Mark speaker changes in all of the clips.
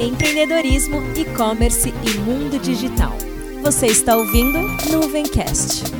Speaker 1: Empreendedorismo, e-commerce e mundo digital. Você está ouvindo Nuvencast.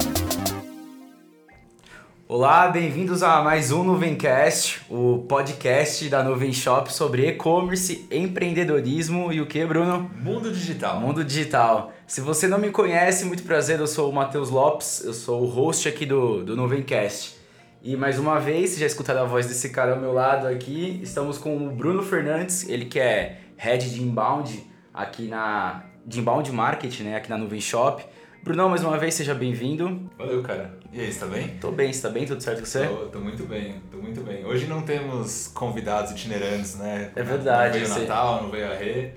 Speaker 2: Olá, bem-vindos a mais um Nuvencast, o podcast da Nuvem Shop sobre e-commerce, empreendedorismo e o que, Bruno?
Speaker 3: Mundo digital.
Speaker 2: Mundo digital. Se você não me conhece, muito prazer, eu sou o Matheus Lopes, eu sou o host aqui do, do Nuvencast. E mais uma vez, já escutaram a voz desse cara ao meu lado aqui, estamos com o Bruno Fernandes, ele que é Head de Inbound aqui na... de Inbound Marketing, né, aqui na Nuvem Shop. Brunão, mais uma vez, seja bem-vindo.
Speaker 3: Valeu, cara. E aí, você tá bem?
Speaker 2: Tô bem, você tá bem? Tudo certo com você?
Speaker 3: Tô, tô muito bem, tô muito bem. Hoje não temos convidados itinerantes, né?
Speaker 2: É verdade.
Speaker 3: Não veio Natal, não veio a Rê.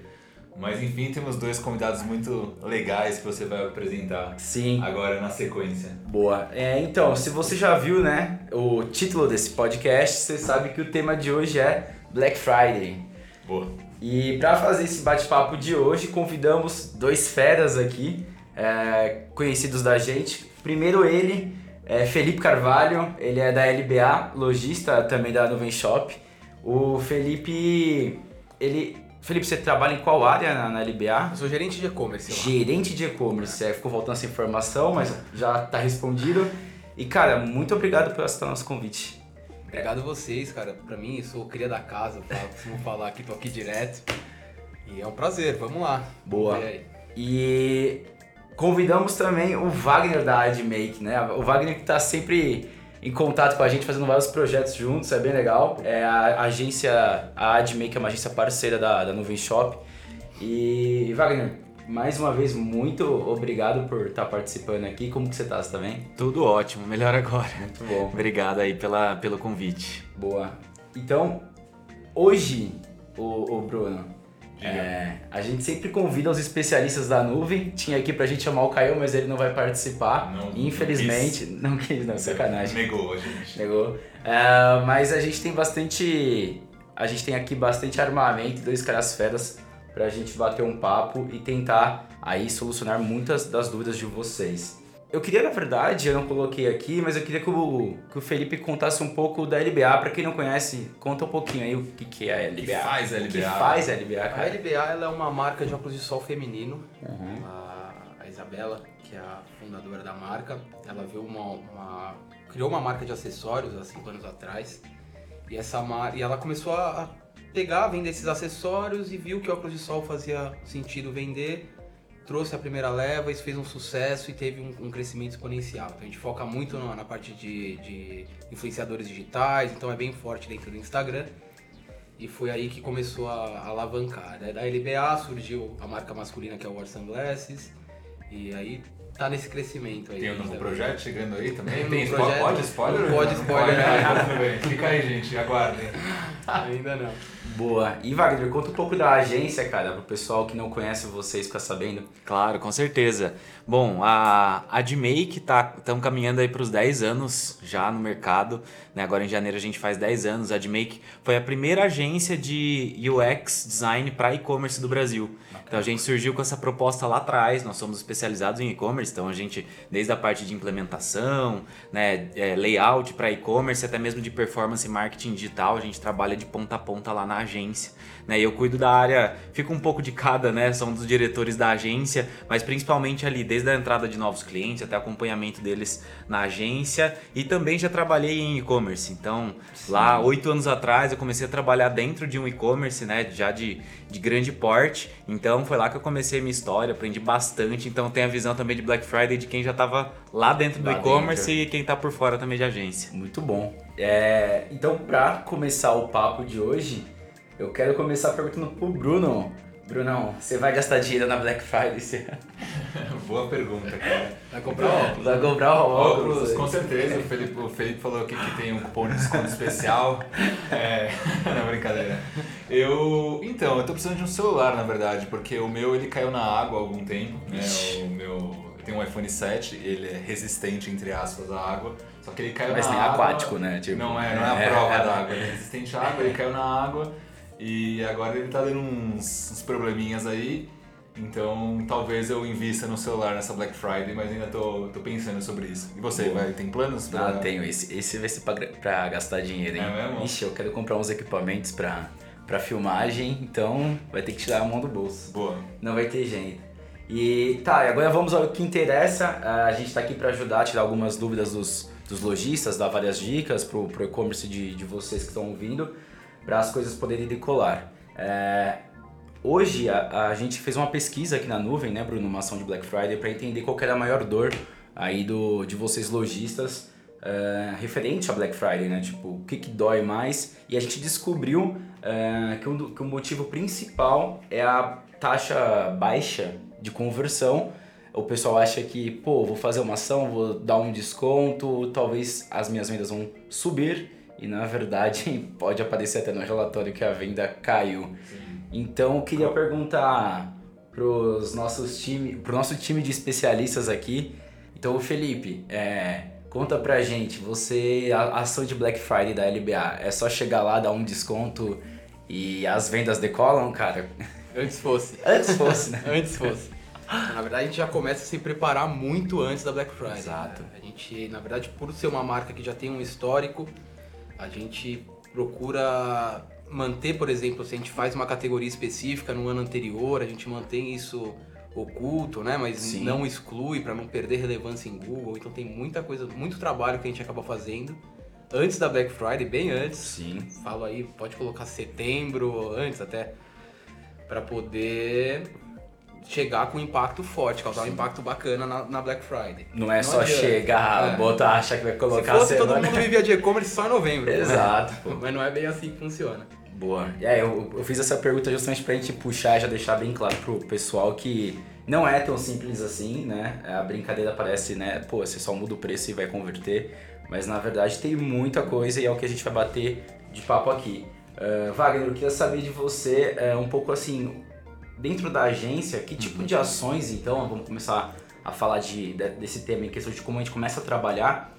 Speaker 3: Mas enfim, temos dois convidados muito legais que você vai apresentar
Speaker 2: Sim.
Speaker 3: agora na sequência.
Speaker 2: Boa. É, então, se você já viu, né, o título desse podcast, você sabe que o tema de hoje é Black Friday.
Speaker 3: Boa.
Speaker 2: E para fazer esse bate-papo de hoje, convidamos dois feras aqui, é, conhecidos da gente. Primeiro ele, é Felipe Carvalho, ele é da LBA, lojista também da Nuvem Shop. O Felipe, ele... Felipe, você trabalha em qual área na, na LBA?
Speaker 4: Eu sou gerente de e-commerce.
Speaker 2: Gerente de e-commerce, é, ficou faltando essa informação, mas já tá respondido. E cara, muito obrigado por aceitar nosso convite.
Speaker 4: Obrigado a vocês, cara. Pra mim, eu sou cria da casa, falo, costumo falar aqui, tô aqui direto. E é um prazer, vamos lá.
Speaker 2: Boa. E convidamos também o Wagner da AdMake, né? O Wagner que tá sempre em contato com a gente, fazendo vários projetos juntos, é bem legal. É a agência, a AdMake é uma agência parceira da, da Nuvem Shop. E Wagner, mais uma vez, muito obrigado por estar participando aqui. Como que você tá? Você tá bem?
Speaker 5: Tudo ótimo, melhor agora.
Speaker 2: Muito bom.
Speaker 5: Obrigado aí pela, pelo convite.
Speaker 2: Boa. Então, hoje, o, Bruno, é, a gente sempre convida os especialistas da nuvem. Tinha aqui pra gente chamar o Caio, mas ele não vai participar.
Speaker 3: Não- não
Speaker 2: Infelizmente. Não quis, não, sacanagem.
Speaker 3: Negou a gente.
Speaker 2: Negou. É, mas a gente tem bastante. A gente tem aqui bastante armamento, dois caras feras, pra gente bater um papo e tentar aí solucionar muitas das dúvidas de vocês. Eu queria, na verdade, eu não coloquei aqui, mas eu queria que o, que o Felipe contasse um pouco da LBA. Pra quem não conhece, conta um pouquinho aí o que, que é a LBA.
Speaker 3: que faz a
Speaker 2: O que
Speaker 3: LBA?
Speaker 2: faz a LBA,
Speaker 4: A
Speaker 2: cara?
Speaker 4: LBA ela é uma marca de óculos de sol feminino.
Speaker 2: Uhum.
Speaker 4: A, a Isabela, que é a fundadora da marca, ela viu uma, uma- criou uma marca de acessórios há cinco anos atrás. E essa mar... e ela começou a a pegar, vender esses acessórios e viu que óculos de sol fazia sentido vender. Trouxe a primeira leva, isso fez um sucesso e teve um, um crescimento exponencial. Então a gente foca muito na, na parte de, de influenciadores digitais, então é bem forte dentro do Instagram. E foi aí que começou a, a alavancar. né? Da LBA surgiu a marca masculina que é o War Sunglasses. E aí tá nesse crescimento aí.
Speaker 3: Tem um novo
Speaker 4: ainda.
Speaker 3: projeto chegando aí também?
Speaker 4: Tem
Speaker 3: Tem spo-
Speaker 4: projeto.
Speaker 3: Pode spoiler?
Speaker 4: Não pode spoiler,
Speaker 3: né? Fica aí, gente. Aguardem.
Speaker 4: Ainda não.
Speaker 2: Boa. E Wagner, conta um pouco da agência, cara, pro pessoal que não conhece vocês ficar sabendo.
Speaker 5: Claro, com certeza. Bom, a AdMake tá estão caminhando aí para os 10 anos já no mercado. Né? Agora em janeiro a gente faz 10 anos. A AdMake foi a primeira agência de UX design para e-commerce do Brasil. Então a gente surgiu com essa proposta lá atrás. Nós somos especializados em e-commerce, então a gente desde a parte de implementação, né, é, layout para e-commerce, até mesmo de performance e marketing digital, a gente trabalha de ponta a ponta lá na agência. Né? E eu cuido da área, fico um pouco de cada, né? São dos diretores da agência, mas principalmente ali desde a entrada de novos clientes até acompanhamento deles na agência e também já trabalhei em e-commerce. Então, lá oito anos atrás eu comecei a trabalhar dentro de um e-commerce, né? Já de, de grande porte. Então foi lá que eu comecei a minha história, aprendi bastante. Então tem a visão também de Black Friday de quem já estava lá dentro do e-commerce e quem tá por fora também de agência.
Speaker 2: Muito bom. É, então, pra começar o papo de hoje, eu quero começar perguntando pro Bruno. Brunão, você vai gastar dinheiro na Black Friday? Você
Speaker 3: Boa pergunta, cara.
Speaker 4: Vai comprar óculos.
Speaker 2: vai comprar o óculos?
Speaker 3: Óculos, com certeza. O Felipe, o Felipe falou aqui que tem um cupom de desconto especial. É, não, brincadeira. Eu, então, eu tô precisando de um celular, na verdade, porque o meu ele caiu na água há algum tempo. Né? O meu, eu tenho um iPhone 7, ele é resistente, entre aspas, à água. Só que ele caiu
Speaker 2: Mas
Speaker 3: na
Speaker 2: tem
Speaker 3: água.
Speaker 2: aquático, né? Tipo,
Speaker 3: não é, não é a
Speaker 2: é,
Speaker 3: prova
Speaker 2: é.
Speaker 3: da água, ele é resistente à água, ele caiu na água. E agora ele tá dando uns, uns probleminhas aí. Então talvez eu invista no celular nessa Black Friday, mas ainda tô, tô pensando sobre isso. E você, vai, tem planos? Pra...
Speaker 2: Ah, tenho. Esse, esse vai ser pra, pra gastar dinheiro, hein?
Speaker 3: É mesmo?
Speaker 2: Ixi, eu quero comprar uns equipamentos pra, pra filmagem, então vai ter que tirar a mão do bolso.
Speaker 3: Boa.
Speaker 2: Não vai ter jeito. E tá, e agora vamos ao que interessa. Ah, A gente tá aqui para ajudar a tirar algumas dúvidas dos, dos lojistas, dar várias dicas pro, pro e-commerce de, de vocês que estão ouvindo, para as coisas poderem decolar. É, hoje a, a gente fez uma pesquisa aqui na nuvem, né, Bruno, uma ação de Black Friday, para entender qual era a maior dor aí do, de vocês lojistas é, referente a Black Friday, né? Tipo, o que, que dói mais? E a gente descobriu é, que, um que o motivo principal é a taxa baixa de conversão. O pessoal acha que, pô, vou fazer uma ação, vou dar um desconto, talvez as minhas vendas vão subir. E na verdade pode aparecer até no relatório que a venda caiu. Então eu queria perguntar pros nossos time, pro nosso time de especialistas aqui. Então, o Felipe, é, conta pra gente, você a ação de Black Friday da LBA, é só chegar lá, dar um desconto e as vendas decolam, cara?
Speaker 4: Antes fosse.
Speaker 2: Antes fosse, né?
Speaker 4: Antes fosse. Na verdade, a gente já começa a se preparar muito antes da Black Friday.
Speaker 2: Exato.
Speaker 4: A gente, na verdade, por ser uma marca que já tem um histórico, a gente procura manter, por exemplo, se a gente faz uma categoria específica no ano anterior, a gente mantém isso oculto, né? Mas
Speaker 2: Sim.
Speaker 4: não exclui para não perder relevância em Google. Então tem muita coisa, muito trabalho que a gente acaba fazendo antes da Black Friday, bem antes
Speaker 2: Sim.
Speaker 4: falo aí, pode colocar setembro antes até, para poder chegar com um impacto forte, causar um impacto bacana na, na Black Friday.
Speaker 2: Não é só
Speaker 4: adianta.
Speaker 2: chegar,
Speaker 4: É.
Speaker 2: botar, achar que vai
Speaker 4: Se
Speaker 2: colocar
Speaker 4: fosse,
Speaker 2: a
Speaker 4: todo mundo vivia de e-commerce só em novembro.
Speaker 2: Exato, pô.
Speaker 4: Mas não é bem assim que funciona.
Speaker 2: Boa. E aí, eu, eu fiz essa pergunta justamente pra gente puxar e já deixar bem claro pro pessoal que não é tão simples assim, né? A brincadeira parece, né? Pô, você só muda o preço e vai converter. Mas na verdade tem muita coisa e é o que a gente vai bater de papo aqui. Ah, Wagner, eu queria saber de você é, um pouco assim, dentro da agência, que tipo de ações então, vamos começar a falar de, de- desse tema em questão de como a gente começa a trabalhar.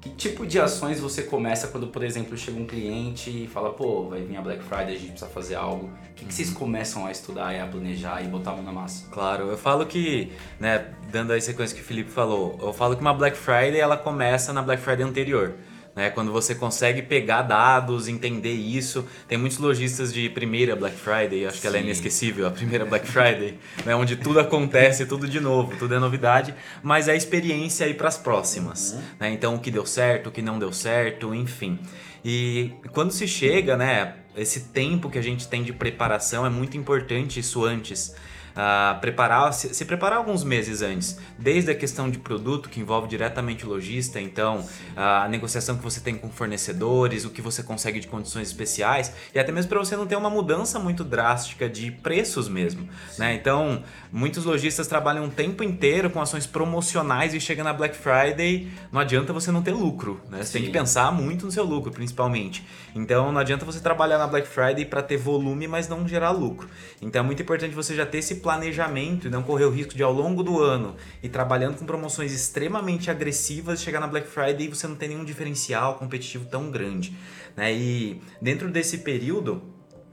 Speaker 2: Que tipo de ações você começa quando, por exemplo, chega um cliente e fala, pô, vai vir a Black Friday, a gente precisa fazer algo. O que, que vocês começam a estudar e a planejar e botar a mão na massa?
Speaker 5: Claro, eu falo que, né, dando a sequência que o Felipe falou, eu falo que uma Black Friday ela começa na Black Friday anterior. Né, quando você consegue pegar dados, entender isso. Tem muitos lojistas de primeira Black Friday, acho que ela é
Speaker 2: Sim.
Speaker 5: inesquecível, a primeira Black Friday, né, onde tudo acontece, tudo de novo, tudo é novidade, mas é experiência aí para as próximas. Né, então, o que deu certo, o que não deu certo, enfim. E quando se chega, né, esse tempo que a gente tem de preparação é muito importante isso antes. Ah, preparar, se, se preparar alguns meses antes, desde a questão de produto que envolve diretamente o lojista, então a negociação que você tem com fornecedores, o que você consegue de condições especiais e até mesmo para você não ter uma mudança muito drástica de preços mesmo, né? Então muitos lojistas trabalham o tempo inteiro com ações promocionais e chega na Black Friday, não adianta você não ter lucro, né? Você tem
Speaker 2: Sim.
Speaker 5: que pensar muito no seu lucro, principalmente. Então não adianta você trabalhar na Black Friday para ter volume, mas não gerar lucro. Então é muito importante você já ter esse planejamento e não correr o risco de ao longo do ano e trabalhando com promoções extremamente agressivas chegar na Black Friday e você não ter nenhum diferencial competitivo tão grande, né? E dentro desse período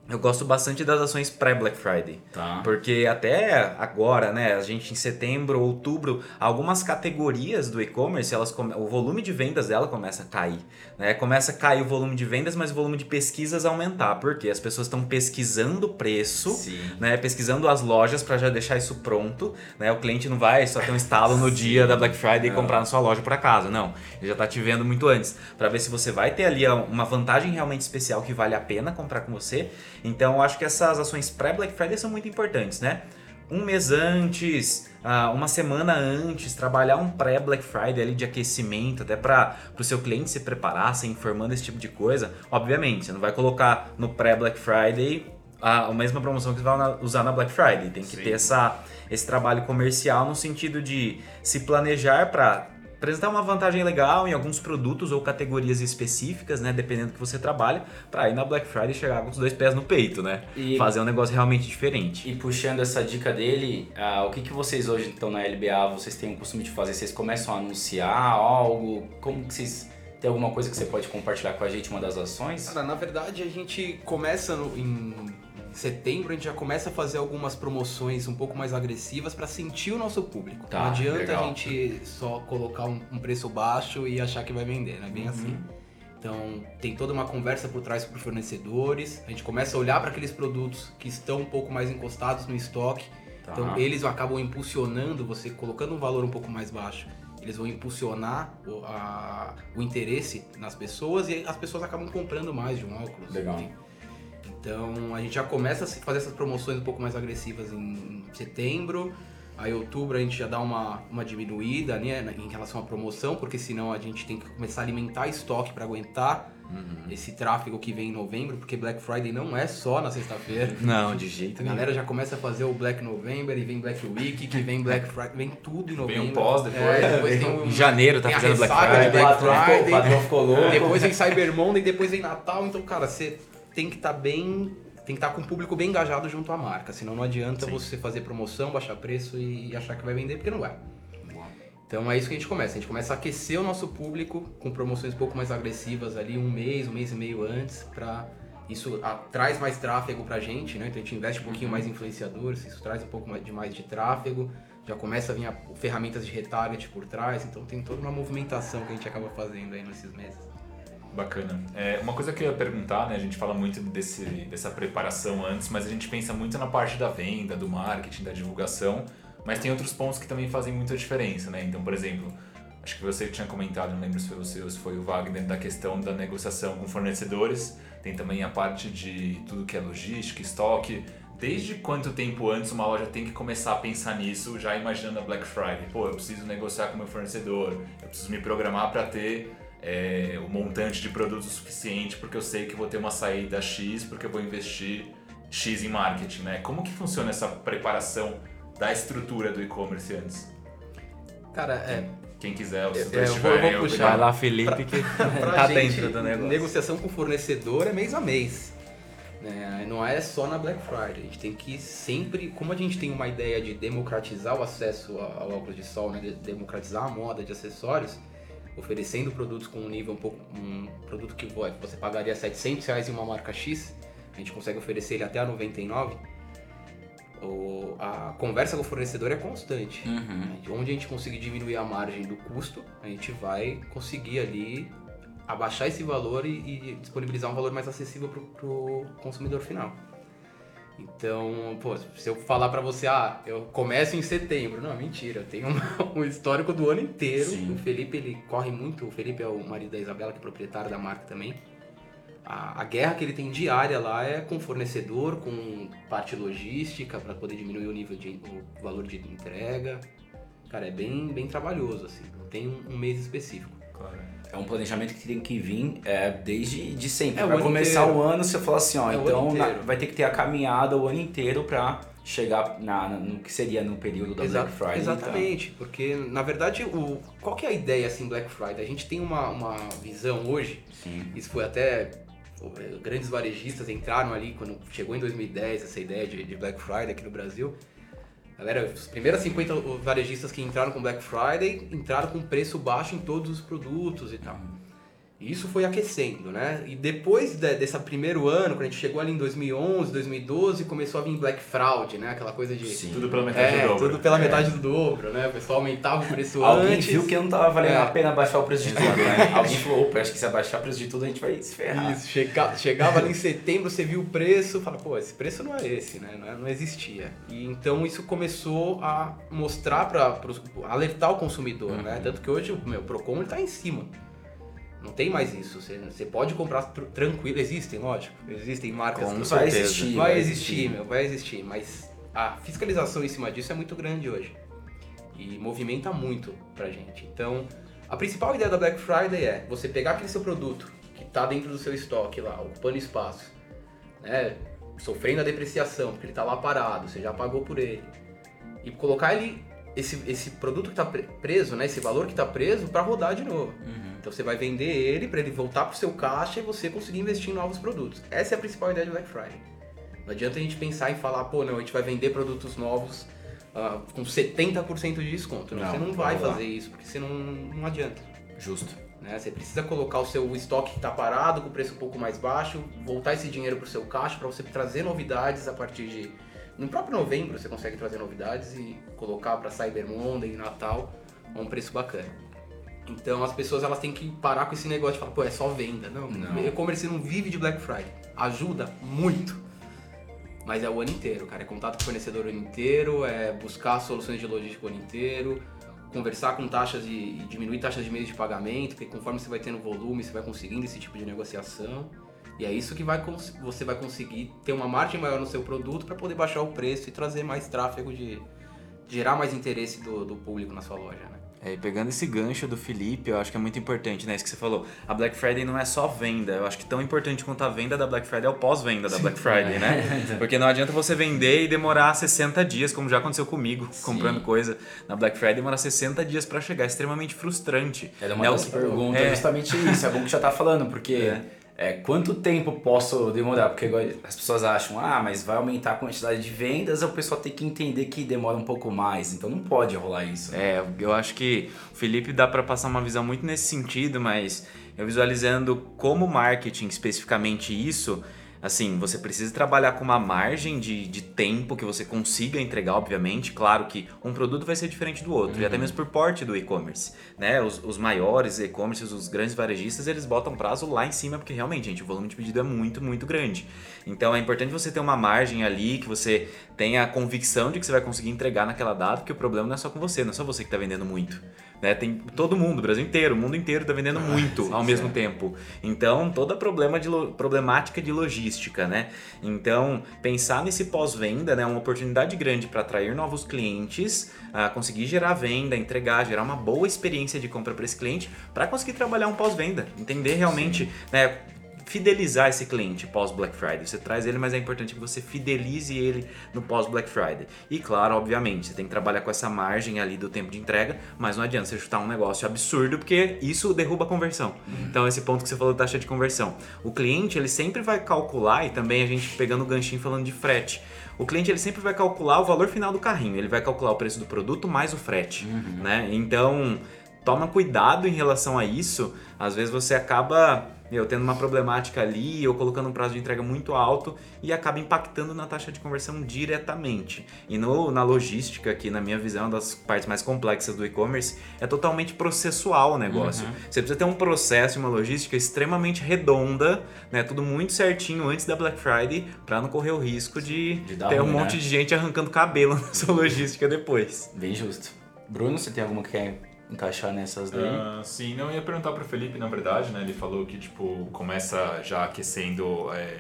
Speaker 5: eu gosto bastante das ações pré-Black Friday.
Speaker 2: Tá.
Speaker 5: Porque até agora, né, a gente em setembro, outubro, algumas categorias do e-commerce, elas come- o volume de vendas dela começa a cair, né? Começa a cair o volume de vendas, mas o volume de pesquisas aumentar, porque as pessoas estão pesquisando o preço,
Speaker 2: Sim.
Speaker 5: né, pesquisando as lojas para já deixar isso pronto, né? O cliente não vai só ter um instalo no dia da Black Friday e comprar na sua loja por acaso, não. Ele já tá te vendo muito antes, para ver se você vai ter ali uma vantagem realmente especial que vale a pena comprar com você. Então, eu acho que essas ações pré-Black Friday são muito importantes, né? Um mês antes, ah, uma semana antes, trabalhar um pré-Black Friday ali de aquecimento, até para o seu cliente se preparar, se informando esse tipo de coisa. Obviamente, você não vai colocar no pré-Black Friday a, a mesma promoção que você vai usar na Black Friday. Tem que
Speaker 2: Sim.
Speaker 5: ter essa, esse trabalho comercial no sentido de se planejar para apresentar uma vantagem legal em alguns produtos ou categorias específicas, né, dependendo do que você trabalha, para ir na Black Friday e chegar com os dois pés no peito, né?
Speaker 2: E-
Speaker 5: Fazer um negócio realmente diferente.
Speaker 2: E puxando essa dica dele, ah, o que, que vocês hoje então na LBA vocês têm o costume de fazer? Vocês começam a anunciar algo? Como que vocês tem alguma coisa que você pode compartilhar com a gente, uma das ações?
Speaker 4: Cara, na verdade a gente começa no- em setembro a gente já começa a fazer algumas promoções um pouco mais agressivas para sentir o nosso público.
Speaker 2: Tá,
Speaker 4: não adianta
Speaker 2: legal.
Speaker 4: a gente só colocar um, um preço baixo e achar que vai vender, não é bem
Speaker 2: Uhum.
Speaker 4: assim. Então tem toda uma conversa por trás com os fornecedores. A gente começa a olhar para aqueles produtos que estão um pouco mais encostados no estoque.
Speaker 2: Tá.
Speaker 4: Então eles acabam impulsionando você colocando um valor um pouco mais baixo. Eles vão impulsionar o, a- o interesse nas pessoas e as pessoas acabam comprando mais de um óculos.
Speaker 2: Legal.
Speaker 4: Então a gente já começa a fazer essas promoções um pouco mais agressivas em setembro. Aí outubro a gente já dá uma, uma diminuída né, em relação à promoção, porque senão a gente tem que começar a alimentar estoque para aguentar esse tráfego que vem em novembro, porque Black Friday não é só na sexta-feira.
Speaker 5: Não, de jeito
Speaker 4: A
Speaker 5: nenhum.
Speaker 4: galera já começa a fazer o Black November e vem Black Week, que vem Black Friday, vem tudo em novembro.
Speaker 3: um pós depois.
Speaker 4: É, depois tem um,
Speaker 5: Em janeiro tá
Speaker 4: a
Speaker 5: fazendo Black
Speaker 4: de
Speaker 5: Friday.
Speaker 2: o
Speaker 4: Black Friday.
Speaker 2: louco.
Speaker 4: Depois vem Cyber Monday, depois vem Natal, então, cara, você tem que estar bem. Tem que estar com o público bem engajado junto à marca. Senão não adianta
Speaker 5: Sim.
Speaker 4: você fazer promoção, baixar preço e achar que vai vender, porque não vai. Então é isso que a gente começa. A gente começa a aquecer o nosso público com promoções um pouco mais agressivas ali, um mês, um mês e meio antes, pra. Isso ah, traz mais tráfego pra gente, né? Então a gente investe um pouquinho mais em influenciadores, isso traz um pouco mais de mais de tráfego, já começa a vir a- ferramentas de retarget por trás, então tem toda uma movimentação que a gente acaba fazendo aí nesses meses.
Speaker 3: Bacana. É, uma coisa que eu ia perguntar, né? A gente fala muito desse, dessa preparação antes, mas a gente pensa muito na parte da venda, do marketing, da divulgação, mas tem outros pontos que também fazem muita diferença, né? Então, por exemplo, acho que você tinha comentado, não lembro se foi você ou se foi o Wagner, da questão da negociação com fornecedores. Tem também a parte de tudo que é logística, estoque. Desde quanto tempo antes uma loja tem que começar a pensar nisso, já imaginando a Black Friday? Pô, eu preciso negociar com meu fornecedor, eu preciso me programar para ter é, o montante de produtos suficiente, porque eu sei que vou ter uma saída X, porque eu vou investir X em marketing, né? Como que funciona essa preparação da estrutura do e-commerce antes?
Speaker 4: Cara, é.
Speaker 3: Quem quiser, os
Speaker 4: É,
Speaker 3: tutores
Speaker 4: eu vou-
Speaker 3: tiverem,
Speaker 4: vou
Speaker 3: eu-
Speaker 4: puxar.
Speaker 5: Vai lá, Felipe, que
Speaker 4: pra
Speaker 5: tá
Speaker 4: gente,
Speaker 5: dentro do negócio.
Speaker 4: Negociação com o fornecedor é mês a mês. né? Não é só na Black Friday. A gente tem que sempre, como a gente tem uma ideia de democratizar o acesso ao óculos de sol, né? de democratizar a moda de acessórios, oferecendo produtos com um nível um pouco, um produto que vo- você pagaria 700 reais em uma marca X, a gente consegue oferecer ele até a 99. O, a conversa com o fornecedor é constante.
Speaker 2: Uhum.
Speaker 4: né? Onde a gente conseguir diminuir a margem do custo, a gente vai conseguir ali abaixar esse valor e, e disponibilizar um valor mais acessível para o consumidor final. Então, pô, se eu falar para você, ah, eu começo em setembro, não, mentira, eu tenho um histórico do ano inteiro.
Speaker 2: Sim.
Speaker 4: O Felipe, ele corre muito, o Felipe é o marido da Isabela, que é proprietário da marca também. A, a guerra que ele tem diária lá é com fornecedor, com parte logística para poder diminuir o nível de o valor de entrega. Cara, é bem, bem trabalhoso assim. Não tem um, um mês específico.
Speaker 3: Claro.
Speaker 2: É um planejamento que tem que vir é, desde de sempre.
Speaker 4: É, ano
Speaker 2: começar
Speaker 4: inteiro.
Speaker 2: o ano, você fala assim, ó,
Speaker 4: É,
Speaker 2: então na- vai ter que ter a caminhada o ano inteiro pra chegar na, no que seria no período da Black Friday. então.
Speaker 4: Exatamente, porque na verdade, o, qual que é a ideia assim Black Friday? A gente tem uma, uma visão hoje,
Speaker 2: Sim.
Speaker 4: isso foi até grandes varejistas entraram ali quando chegou em 2010 essa ideia de, de Black Friday aqui no Brasil. Galera, os primeiros 50 varejistas que entraram com Black Friday entraram com preço baixo em todos os produtos e tal. E isso foi aquecendo, né? E depois de, desse primeiro ano, quando a gente chegou ali em 2011, 2012, começou a vir Black Fraud, né? Aquela coisa de...
Speaker 2: Sim.
Speaker 3: Tudo pela metade
Speaker 4: É,
Speaker 3: do dobro.
Speaker 4: tudo pela metade do dobro, né? O pessoal aumentava o preço
Speaker 2: Alguém
Speaker 4: antes.
Speaker 2: viu que não tava valendo
Speaker 4: É.
Speaker 2: a pena baixar o preço de tudo, né? Alguém falou, opa, acho que se abaixar o preço de tudo a gente vai se ferrar.
Speaker 4: Isso, chega- chegava ali em setembro, você viu o preço, fala, pô, esse preço não é esse, né? Não, é- não existia. E então isso começou a mostrar para alertar o consumidor, né? Tanto que hoje o meu Procon ele tá em cima. Não tem mais isso. Você, você pode comprar tr- tranquilo, existem, lógico. Existem marcas
Speaker 2: Como
Speaker 4: que
Speaker 2: vai
Speaker 5: certeza.
Speaker 2: existir.
Speaker 4: vai existir, meu, vai existir, mas a fiscalização em cima disso é muito grande hoje. E movimenta muito pra gente. Então, a principal ideia da Black Friday é você pegar aquele seu produto que tá dentro do seu estoque lá, ocupando espaço, né? Sofrendo a depreciação, porque ele tá lá parado, você já pagou por ele. E colocar ele, esse, esse produto que tá pre- preso, né? Esse valor que tá preso para rodar de novo. Então você vai vender ele para ele voltar pro seu caixa e você conseguir investir em novos produtos. Essa é a principal ideia de Black Friday. Não adianta a gente pensar em falar, pô, não, a gente vai vender produtos novos ah, com 70% de desconto. Não,
Speaker 2: Não,
Speaker 4: você não vai
Speaker 2: rolar.
Speaker 4: fazer isso, porque você não, não adianta.
Speaker 2: Justo.
Speaker 4: Né? Você precisa colocar o seu estoque que está parado com o preço um pouco mais baixo, voltar esse dinheiro para o seu caixa para você trazer novidades a partir de. No próprio novembro você consegue trazer novidades e colocar para Cyber Monday, Natal, a um preço bacana. Então as pessoas elas têm que parar com esse negócio de falar, pô, é só venda. Não,
Speaker 2: Não.
Speaker 4: e-commerce não vive de Black Friday. Ajuda muito. Mas é o ano inteiro, cara. É contato com o fornecedor o ano inteiro, é buscar soluções de logística o ano inteiro, conversar com taxas e, e diminuir taxas de meios de pagamento, porque conforme você vai tendo volume, você vai conseguindo esse tipo de negociação. E é isso que vai você vai conseguir ter uma margem maior no seu produto para poder baixar o preço e trazer mais tráfego de gerar mais interesse do, do público na sua loja, né?
Speaker 5: É, e pegando esse gancho do Felipe, eu acho que é muito importante, né? Isso que você falou. A Black Friday não é só venda. Eu acho que tão importante quanto a venda da Black Friday é o pós-venda da Black Friday, né? Porque não adianta você vender e demorar 60 dias, como já aconteceu comigo, comprando coisa na Black Friday, demorar 60 dias pra chegar. É extremamente frustrante.
Speaker 2: Era uma
Speaker 5: Né,
Speaker 2: das perguntas
Speaker 5: é.
Speaker 2: justamente isso. É bom que já tá falando, porque
Speaker 5: É.
Speaker 2: quanto tempo posso demorar? Porque as pessoas acham, ah, mas vai aumentar a quantidade de vendas, o pessoal tem que entender que demora um pouco mais. Então não pode rolar isso. né?
Speaker 5: É, eu acho que o Felipe dá pra passar uma visão muito nesse sentido, mas eu visualizando como marketing, especificamente isso, assim, você precisa trabalhar com uma margem de, de tempo que você consiga entregar, obviamente. Claro que um produto vai ser diferente do outro, e até mesmo por porte do e-commerce, né? Os, os maiores e-commerces, os grandes varejistas, eles botam prazo lá em cima, porque realmente, gente, o volume de pedido é muito, muito grande. Então é importante você ter uma margem ali, que você tenha a convicção de que você vai conseguir entregar naquela data, porque o problema não é só com você, não é só você que está vendendo muito. Né? Tem todo mundo, o Brasil inteiro, o mundo inteiro está vendendo muito ao mesmo tempo. Então, toda problema de problemática de logística, né? Então, pensar nesse pós-venda né, é uma oportunidade grande para atrair novos clientes, ah, conseguir gerar venda, entregar, gerar uma boa experiência de compra para esse cliente, para conseguir trabalhar um pós-venda, entender realmente, né? Fidelizar esse cliente pós Black Friday. Você traz ele, mas é importante que você fidelize ele no pós Black Friday. E claro, obviamente, você tem que trabalhar com essa margem ali do tempo de entrega, mas não adianta você chutar um negócio absurdo, porque isso derruba a conversão. Então, esse ponto que você falou da taxa de conversão. O cliente, ele sempre vai calcular, e também a gente pegando o ganchinho falando de frete. O cliente ele sempre vai calcular o valor final do carrinho, ele vai calcular o preço do produto mais o frete, né? Então, toma cuidado em relação a isso. Às vezes você acaba meu, tendo uma problemática ali ou colocando um prazo de entrega muito alto e acaba impactando na taxa de conversão diretamente. E no, na logística, que na minha visão é uma das partes mais complexas do e-commerce, é totalmente processual o negócio. Você precisa ter um processo e uma logística extremamente redonda, né, tudo muito certinho antes da Black Friday, para não correr o risco de,
Speaker 2: De
Speaker 5: ter um
Speaker 2: ruim,
Speaker 5: monte
Speaker 2: né?
Speaker 5: de gente arrancando cabelo na sua logística depois.
Speaker 2: Bem justo. Bruno, você tem alguma que quer encaixar nessas daí?
Speaker 3: Ah, sim, não, ia perguntar pro Felipe, na verdade, né? Ele falou que, tipo, começa já aquecendo é,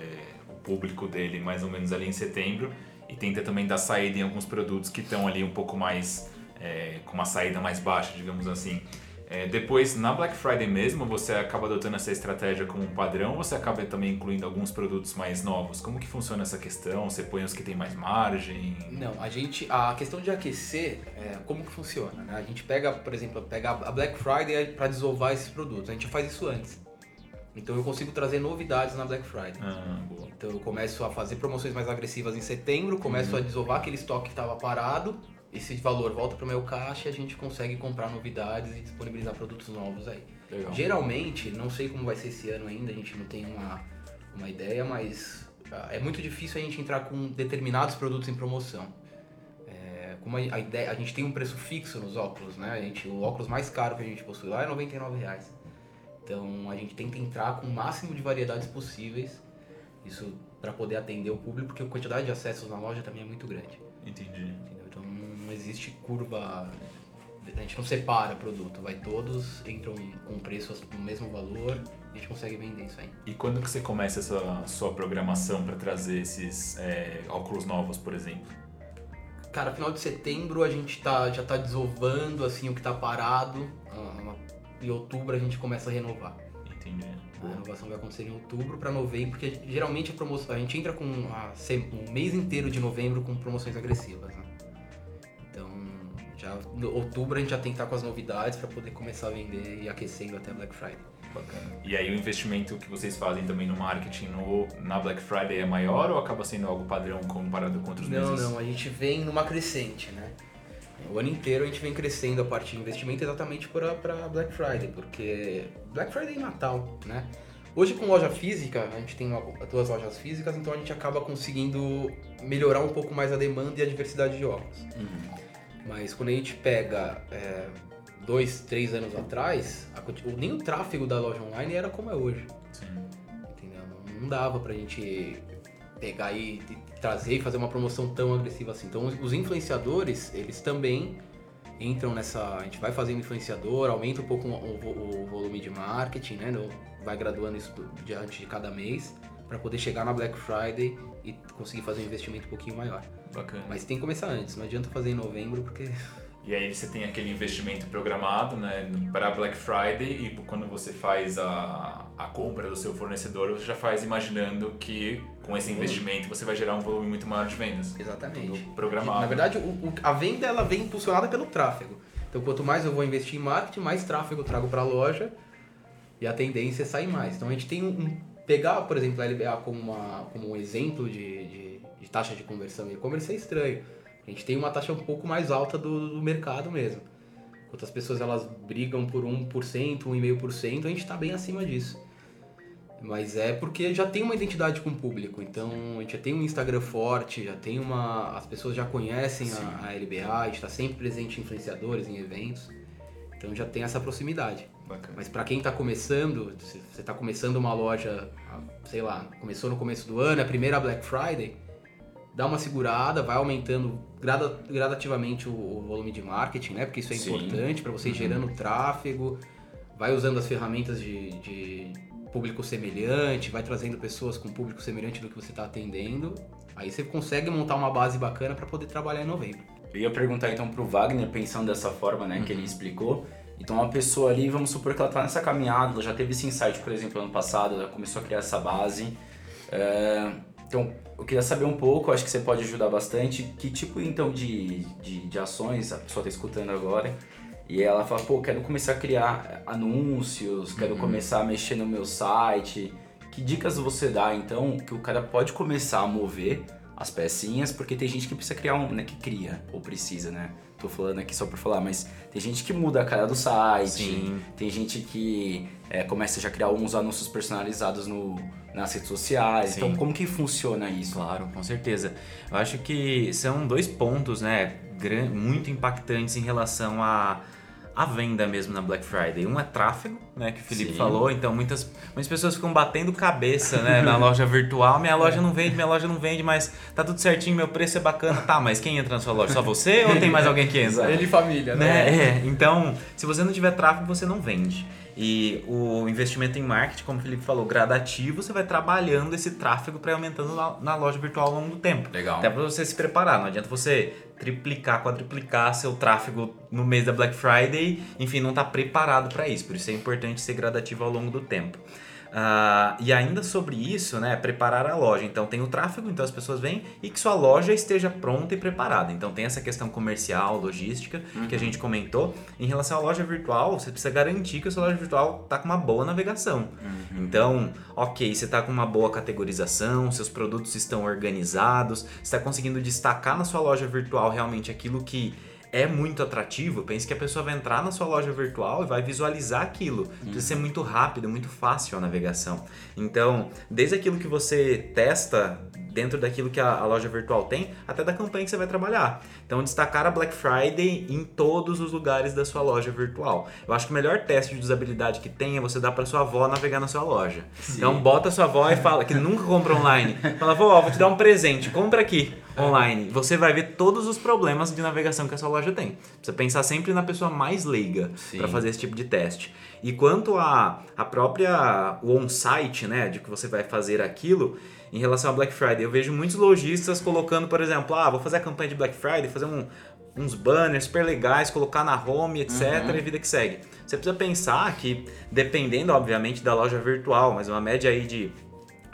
Speaker 3: o público dele mais ou menos ali em setembro e tenta também dar saída em alguns produtos que estão ali um pouco mais, é, com uma saída mais baixa, digamos assim. É, depois, na Black Friday mesmo, você acaba adotando essa estratégia como um padrão ou você acaba também incluindo alguns produtos mais novos? Como que funciona essa questão? Você põe os que tem mais margem?
Speaker 4: Não, a gente. A questão de aquecer, é, como que funciona? né? A gente pega, por exemplo, pega a Black Friday para desovar esses produtos. A gente faz isso antes. Então eu consigo trazer novidades na Black Friday.
Speaker 3: Ah, boa.
Speaker 4: Então eu começo a fazer promoções mais agressivas em setembro, começo a desovar aquele estoque que estava parado, esse valor volta para o meu caixa e a gente consegue comprar novidades e disponibilizar produtos novos aí.
Speaker 2: Legal.
Speaker 4: Geralmente, não sei como vai ser esse ano ainda, a gente não tem uma, uma ideia, mas ah, é muito difícil a gente entrar com determinados produtos em promoção. É, como a, a ideia, a gente tem um preço fixo nos óculos, né? A gente, o óculos mais caro que a gente possui lá é 99 reais. Então a gente tenta entrar com o máximo de variedades possíveis, isso para poder atender o público, porque a quantidade de acessos na loja também é muito grande.
Speaker 3: Entendi.
Speaker 4: Não existe curva, a gente não separa produto, vai todos, entram com preço no mesmo valor, a gente consegue vender isso aí.
Speaker 3: E quando que você começa essa sua programação para trazer esses é, óculos novos, por exemplo?
Speaker 4: Cara, final de setembro a gente tá, já tá desovando assim o que tá parado. ah, Em outubro a gente começa a renovar.
Speaker 3: Entendi.
Speaker 4: A renovação vai acontecer em outubro para novembro, porque geralmente a promoção, a gente entra com a, um mês inteiro de novembro com promoções agressivas, né? Já no outubro a gente já tem que estar com as novidades para poder começar a vender e aquecendo até Black Friday.
Speaker 3: Bacana. E aí o investimento que vocês fazem também no marketing no, na Black Friday é maior ou acaba sendo algo padrão comparado com outros
Speaker 4: Não,
Speaker 3: meses?
Speaker 4: não, a gente vem numa crescente, né? O ano inteiro a gente vem crescendo a parte de investimento exatamente para Black Friday, porque Black Friday e Natal, né? Hoje com loja física, a gente tem duas lojas físicas, então a gente acaba conseguindo melhorar um pouco mais a demanda e a diversidade de óculos.
Speaker 2: Uhum.
Speaker 4: Mas quando a gente pega é, dois, três anos atrás, a, nem o tráfego da loja online era como é hoje.
Speaker 3: Sim.
Speaker 4: Entendeu? Não, não dava pra gente pegar e, e trazer e fazer uma promoção tão agressiva assim. Então os influenciadores, eles também entram nessa. A gente vai fazendo influenciador, aumenta um pouco o, o, o volume de marketing, né? No, vai graduando isso diante de cada mês para poder chegar na Black Friday e conseguir fazer um investimento um pouquinho maior.
Speaker 3: Bacana.
Speaker 4: Mas tem que começar antes, não adianta fazer em novembro porque
Speaker 3: E aí você tem aquele investimento programado né, para Black Friday e quando você faz a, a compra do seu fornecedor, você já faz imaginando que com esse investimento você vai gerar um volume muito maior de vendas.
Speaker 4: Exatamente.
Speaker 3: Tudo programado.
Speaker 4: Na verdade, o- o- a venda ela vem impulsionada pelo tráfego. Então, quanto mais eu vou investir em marketing, mais tráfego eu trago para a loja e a tendência é sair mais. Então, a gente tem um, um- pegar, por exemplo, a LBA como, uma, como um exemplo de, de- de taxa de conversão em e-commerce é estranho. A gente tem uma taxa um pouco mais alta do, do mercado mesmo. Enquanto as pessoas elas brigam por 1%, 1,5%, a gente está bem acima disso. Mas é porque já tem uma identidade com o público, então a gente já tem um Instagram forte, já tem uma. As pessoas já conhecem a, a LBA, a gente está sempre presente em influenciadores, em eventos, então já tem essa proximidade.
Speaker 3: Bacana.
Speaker 4: Mas para quem está começando, se você está começando uma loja, sei lá, começou no começo do ano, é a primeira Black Friday, dá uma segurada, vai aumentando grada- gradativamente o, o volume de marketing, né? Porque isso é
Speaker 2: Sim.
Speaker 4: importante para você ir gerando tráfego, vai usando as ferramentas de, de público semelhante, vai trazendo pessoas com público semelhante do que você está atendendo. Aí você consegue montar uma base bacana para poder trabalhar em novembro.
Speaker 2: Eu ia perguntar então pro Wagner, pensando dessa forma, né, que ele explicou. Então uma pessoa ali, vamos supor que ela tá nessa caminhada, ela já teve esse insight, por exemplo, ano passado, ela começou a criar essa base. É, então, eu queria saber um pouco, acho que você pode ajudar bastante, que tipo então de, de, de ações a pessoa tá escutando agora. E ela fala, pô, quero começar a criar anúncios, quero começar a mexer no meu site. Que dicas você dá então que o cara pode começar a mover as pecinhas, porque tem gente que precisa criar um, né, que cria, ou precisa, né? Tô falando aqui só por falar, mas tem gente que muda a cara do site,
Speaker 5: Sim.
Speaker 2: tem gente que é, começa já a criar uns anúncios personalizados no, nas redes sociais.
Speaker 5: Sim.
Speaker 2: Então, como que funciona isso?
Speaker 5: Claro, com certeza. Eu acho que são dois pontos, né, muito impactantes em relação a a venda mesmo na Black Friday. Um é tráfego, né, que o Felipe
Speaker 2: Sim.
Speaker 5: falou. Então muitas, muitas pessoas ficam batendo cabeça, né, na loja virtual. Minha loja não vende, minha loja não vende, mas tá tudo certinho, meu preço é bacana. Tá, mas quem entra na sua loja? Só você ou tem mais alguém que entra?
Speaker 4: Ele e família,
Speaker 5: Né? É, então, se você não tiver tráfego, você não vende. E o investimento em marketing, como o Felipe falou, gradativo, você vai trabalhando esse tráfego para ir aumentando na, na loja virtual ao longo do tempo.
Speaker 2: Legal.
Speaker 5: Até para você se preparar. Não adianta você triplicar, quadruplicar seu tráfego no mês da Black Friday, enfim, não tá preparado para isso. Por isso é importante ser gradativo ao longo do tempo. Ah, e ainda sobre isso, né, preparar a loja. Então tem o tráfego, então as pessoas vêm e que sua loja esteja pronta e preparada. Então tem essa questão comercial, logística que a gente comentou. Em relação à loja virtual, você precisa garantir que a sua loja virtual está com uma boa navegação. Então, ok, você está com uma boa categorização, seus produtos estão organizados, você está conseguindo destacar na sua loja virtual realmente aquilo que é muito atrativo, pense que a pessoa vai entrar na sua loja virtual e vai visualizar aquilo. Precisa ser muito rápido, muito fácil a navegação. Então, desde aquilo que você testa dentro daquilo que a, a loja virtual tem, até da campanha que você vai trabalhar. Então, destacar a Black Friday em todos os lugares da sua loja virtual. Eu acho que o melhor teste de usabilidade que tem é você dar para sua avó navegar na sua loja. Então, bota sua avó e fala que nunca compra online. Fala, vó, vou te dar um presente, compra aqui online. Você vai ver todos os problemas de navegação que a sua loja tem. Precisa pensar sempre na pessoa mais leiga
Speaker 2: Sim.
Speaker 5: para fazer esse tipo de teste. E quanto a, a própria o on-site, né, de que você vai fazer aquilo, em relação a Black Friday, eu vejo muitos lojistas colocando, por exemplo, ah, vou fazer a campanha de Black Friday, fazer um- uns banners super legais, colocar na home, etc, e vida que segue. Você precisa pensar que, dependendo, obviamente, da loja virtual, mas uma média aí de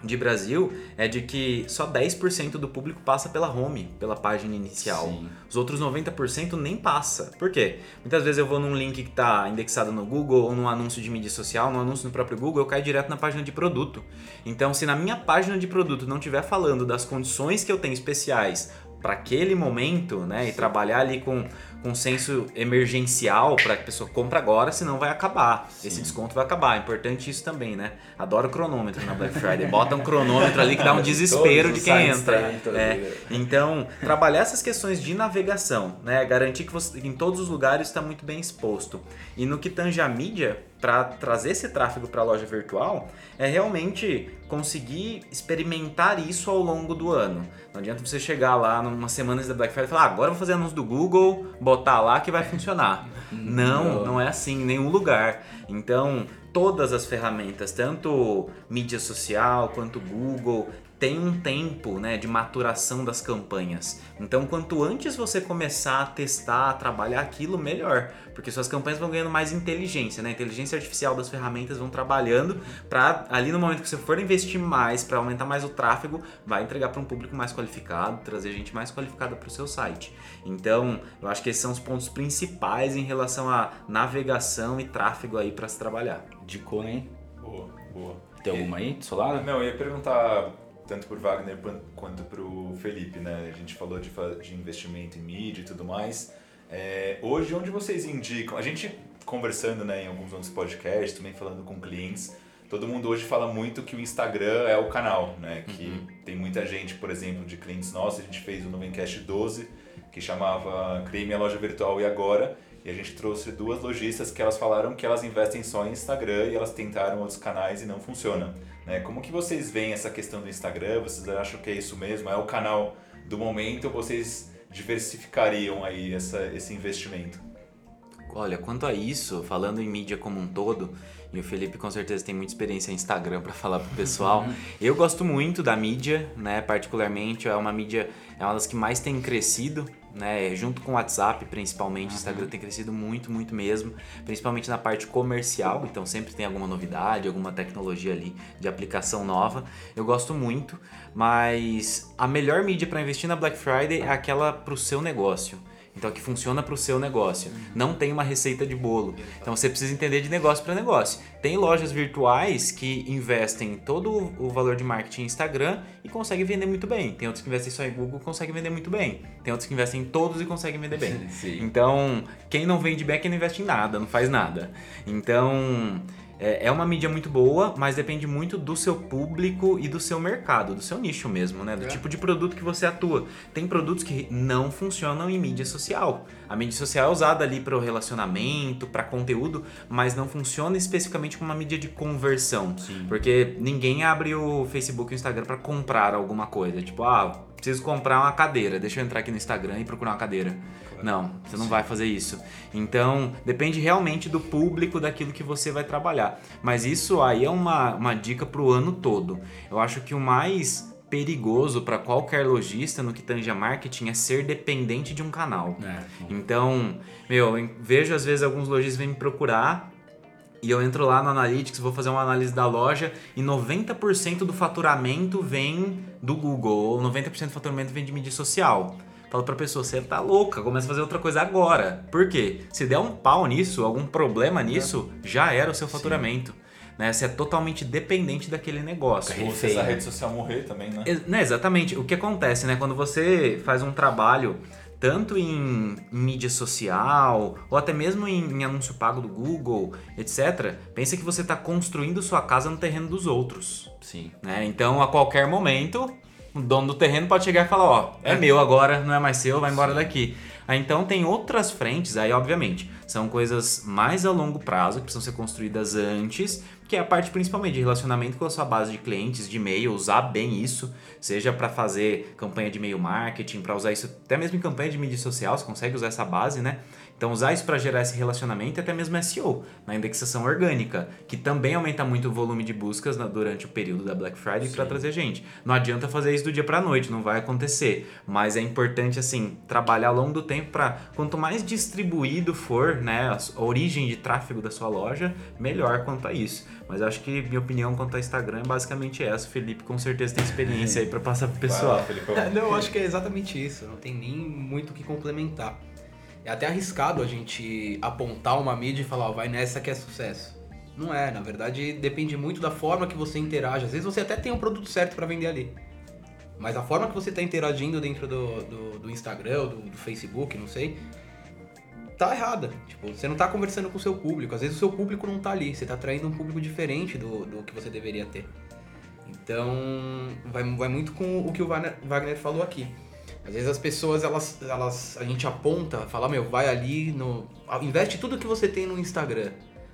Speaker 5: de Brasil é de que só 10% do público passa pela home, pela página inicial.
Speaker 2: Sim.
Speaker 5: Os outros 90% nem passa. Por quê? Muitas vezes eu vou num link que está indexado no Google ou num anúncio de mídia social, num anúncio no próprio Google, eu caio direto na página de produto. Então, se na minha página de produto não estiver falando das condições que eu tenho especiais para aquele momento, né, e trabalhar ali com, consenso emergencial para que a pessoa compre agora, senão vai acabar. Esse desconto vai acabar. É importante isso também, né? Adoro cronômetro na Black Friday. Bota um cronômetro ali que dá um desespero de quem entra. É. Então, trabalhar essas questões de navegação, né? Garantir que você em todos os lugares está muito bem exposto. E no que tange a mídia, para trazer esse tráfego para a loja virtual é realmente conseguir experimentar isso ao longo do ano. Não adianta você chegar lá numa semana da Black Friday e falar, ah, agora eu vou fazer anúncio do Google, botar lá que vai funcionar. não, não é assim em nenhum lugar. Então, todas as ferramentas, tanto mídia social quanto Google, tem um tempo né, de maturação das campanhas. Então, quanto antes você começar a testar, a trabalhar aquilo, melhor. Porque suas campanhas vão ganhando mais inteligência, né? A inteligência artificial das ferramentas vão trabalhando para ali no momento que você for investir mais, para aumentar mais o tráfego, vai entregar para um público mais qualificado, trazer gente mais qualificada para o seu site. Então, eu acho que esses são os pontos principais em relação à navegação e tráfego aí para se trabalhar.
Speaker 2: Dicou, hein?
Speaker 3: Boa, boa.
Speaker 2: Tem alguma aí, lado?
Speaker 3: Não, eu ia perguntar tanto por Wagner quanto para o Felipe, né? A gente falou de, de investimento em mídia e tudo mais. É, hoje, onde vocês indicam? A gente conversando né, em alguns outros podcasts, também falando com clientes, todo mundo hoje fala muito que o Instagram é o canal, né? Que uhum. tem muita gente, por exemplo, de clientes nossos, a gente fez o Novencast 12, que chamava Criei Minha Loja Virtual e Agora, e a gente trouxe duas lojistas que elas falaram que elas investem só em Instagram e elas tentaram outros canais e não funciona. Né? Como que vocês veem essa questão do Instagram? Vocês acham que é isso mesmo? É o canal do momento ou vocês diversificariam aí essa, esse investimento?
Speaker 5: Olha, quanto a isso, falando em mídia como um todo, e o Felipe com certeza tem muita experiência em Instagram para falar pro pessoal. eu gosto muito da mídia, né? Particularmente, é uma mídia, é uma das que mais tem crescido né? Junto com o WhatsApp, principalmente, o Instagram tem crescido muito, muito mesmo, principalmente na parte comercial, então sempre tem alguma novidade, alguma tecnologia ali de aplicação nova. Eu gosto muito, mas a melhor mídia para investir na Black Friday é aquela para o seu negócio. Então, que funciona para o seu negócio. Não tem uma receita de bolo. Então, você precisa entender de negócio para negócio. Tem lojas virtuais que investem todo o valor de marketing em Instagram e conseguem vender muito bem. Tem outros que investem só em Google e conseguem vender muito bem. Tem outros que investem em todos e conseguem vender bem.
Speaker 2: Sim.
Speaker 5: Então, quem não vende bem é não investe em nada, não faz nada. Então é, é uma mídia muito boa, mas depende muito do seu público e do seu mercado, do seu nicho mesmo, né? Do é. tipo de produto que você atua. Tem produtos que não funcionam em mídia social. A mídia social é usada ali para o relacionamento, para conteúdo, mas não funciona especificamente como uma mídia de conversão. Sim. Porque ninguém abre o Facebook e o Instagram para comprar alguma coisa. Tipo, ah, preciso comprar uma cadeira, deixa eu entrar aqui no Instagram e procurar uma cadeira. Não, você não vai fazer isso. Então, depende realmente do público, daquilo que você vai trabalhar. Mas isso aí é uma, uma dica para o ano todo. Eu acho que o mais perigoso para qualquer lojista no que tange a marketing é ser dependente de um canal. É. Então, meu, eu vejo às vezes alguns lojistas vêm me procurar e eu entro lá no Analytics, vou fazer uma análise da loja e 90% do faturamento vem do Google, ou 90% do faturamento vem de mídia social. Falo pra pessoa, você tá louca, começa a fazer outra coisa agora. Por quê? Se der um pau nisso, algum problema nisso, é. já era o seu faturamento. Né? Você é totalmente dependente daquele negócio.
Speaker 3: Ou se essa rede social morrer também, né?
Speaker 5: É, né? Exatamente. O que acontece, né? Quando você faz um trabalho tanto em mídia social ou até mesmo em, em, anúncio pago do Google, etc. Pensa que você está construindo sua casa no terreno dos outros.
Speaker 2: Sim.
Speaker 5: Né? Então, a qualquer momento, o dono do terreno pode chegar e falar, ó, é, é meu agora, não é mais seu, vai embora Sim. daqui. Aí, então tem outras frentes, aí obviamente, são coisas mais a longo prazo que precisam ser construídas antes, que é a parte principalmente de relacionamento com a sua base de clientes, de e-mail, usar bem isso, seja para fazer campanha de e-mail marketing, para usar isso até mesmo em campanha de mídia social, você consegue usar essa base, né? Então, usar isso para gerar esse relacionamento e até mesmo SEO, na indexação orgânica, que também aumenta muito o volume de buscas na, durante o período da Black Friday para trazer gente. Não adianta fazer isso do dia para noite, não vai acontecer. Mas é importante, assim, trabalhar ao longo do tempo para quanto mais distribuído for né, a origem de tráfego da sua loja, melhor quanto a isso. Mas acho que minha opinião quanto ao Instagram é basicamente essa. O Felipe com certeza tem experiência aí para passar pro pessoal.
Speaker 4: Lá, não, eu acho que é exatamente isso. Não tem nem muito o que complementar. É até arriscado a gente apontar uma mídia e falar, ó, vai nessa que é sucesso. Não é, na verdade depende muito da forma que você interage. Às vezes você até tem um produto certo para vender ali. Mas a forma que você está interagindo dentro do, do, do Instagram, do, do, Facebook, não sei, tá errada. Tipo, você não tá conversando com o seu público. Às vezes o seu público não tá ali. Você tá atraindo um público diferente do, do que você deveria ter. Então, vai, vai muito com o que o Wagner falou aqui. Às vezes as pessoas, elas, elas, a gente aponta, fala, meu, vai ali, no, investe tudo que você tem no Instagram.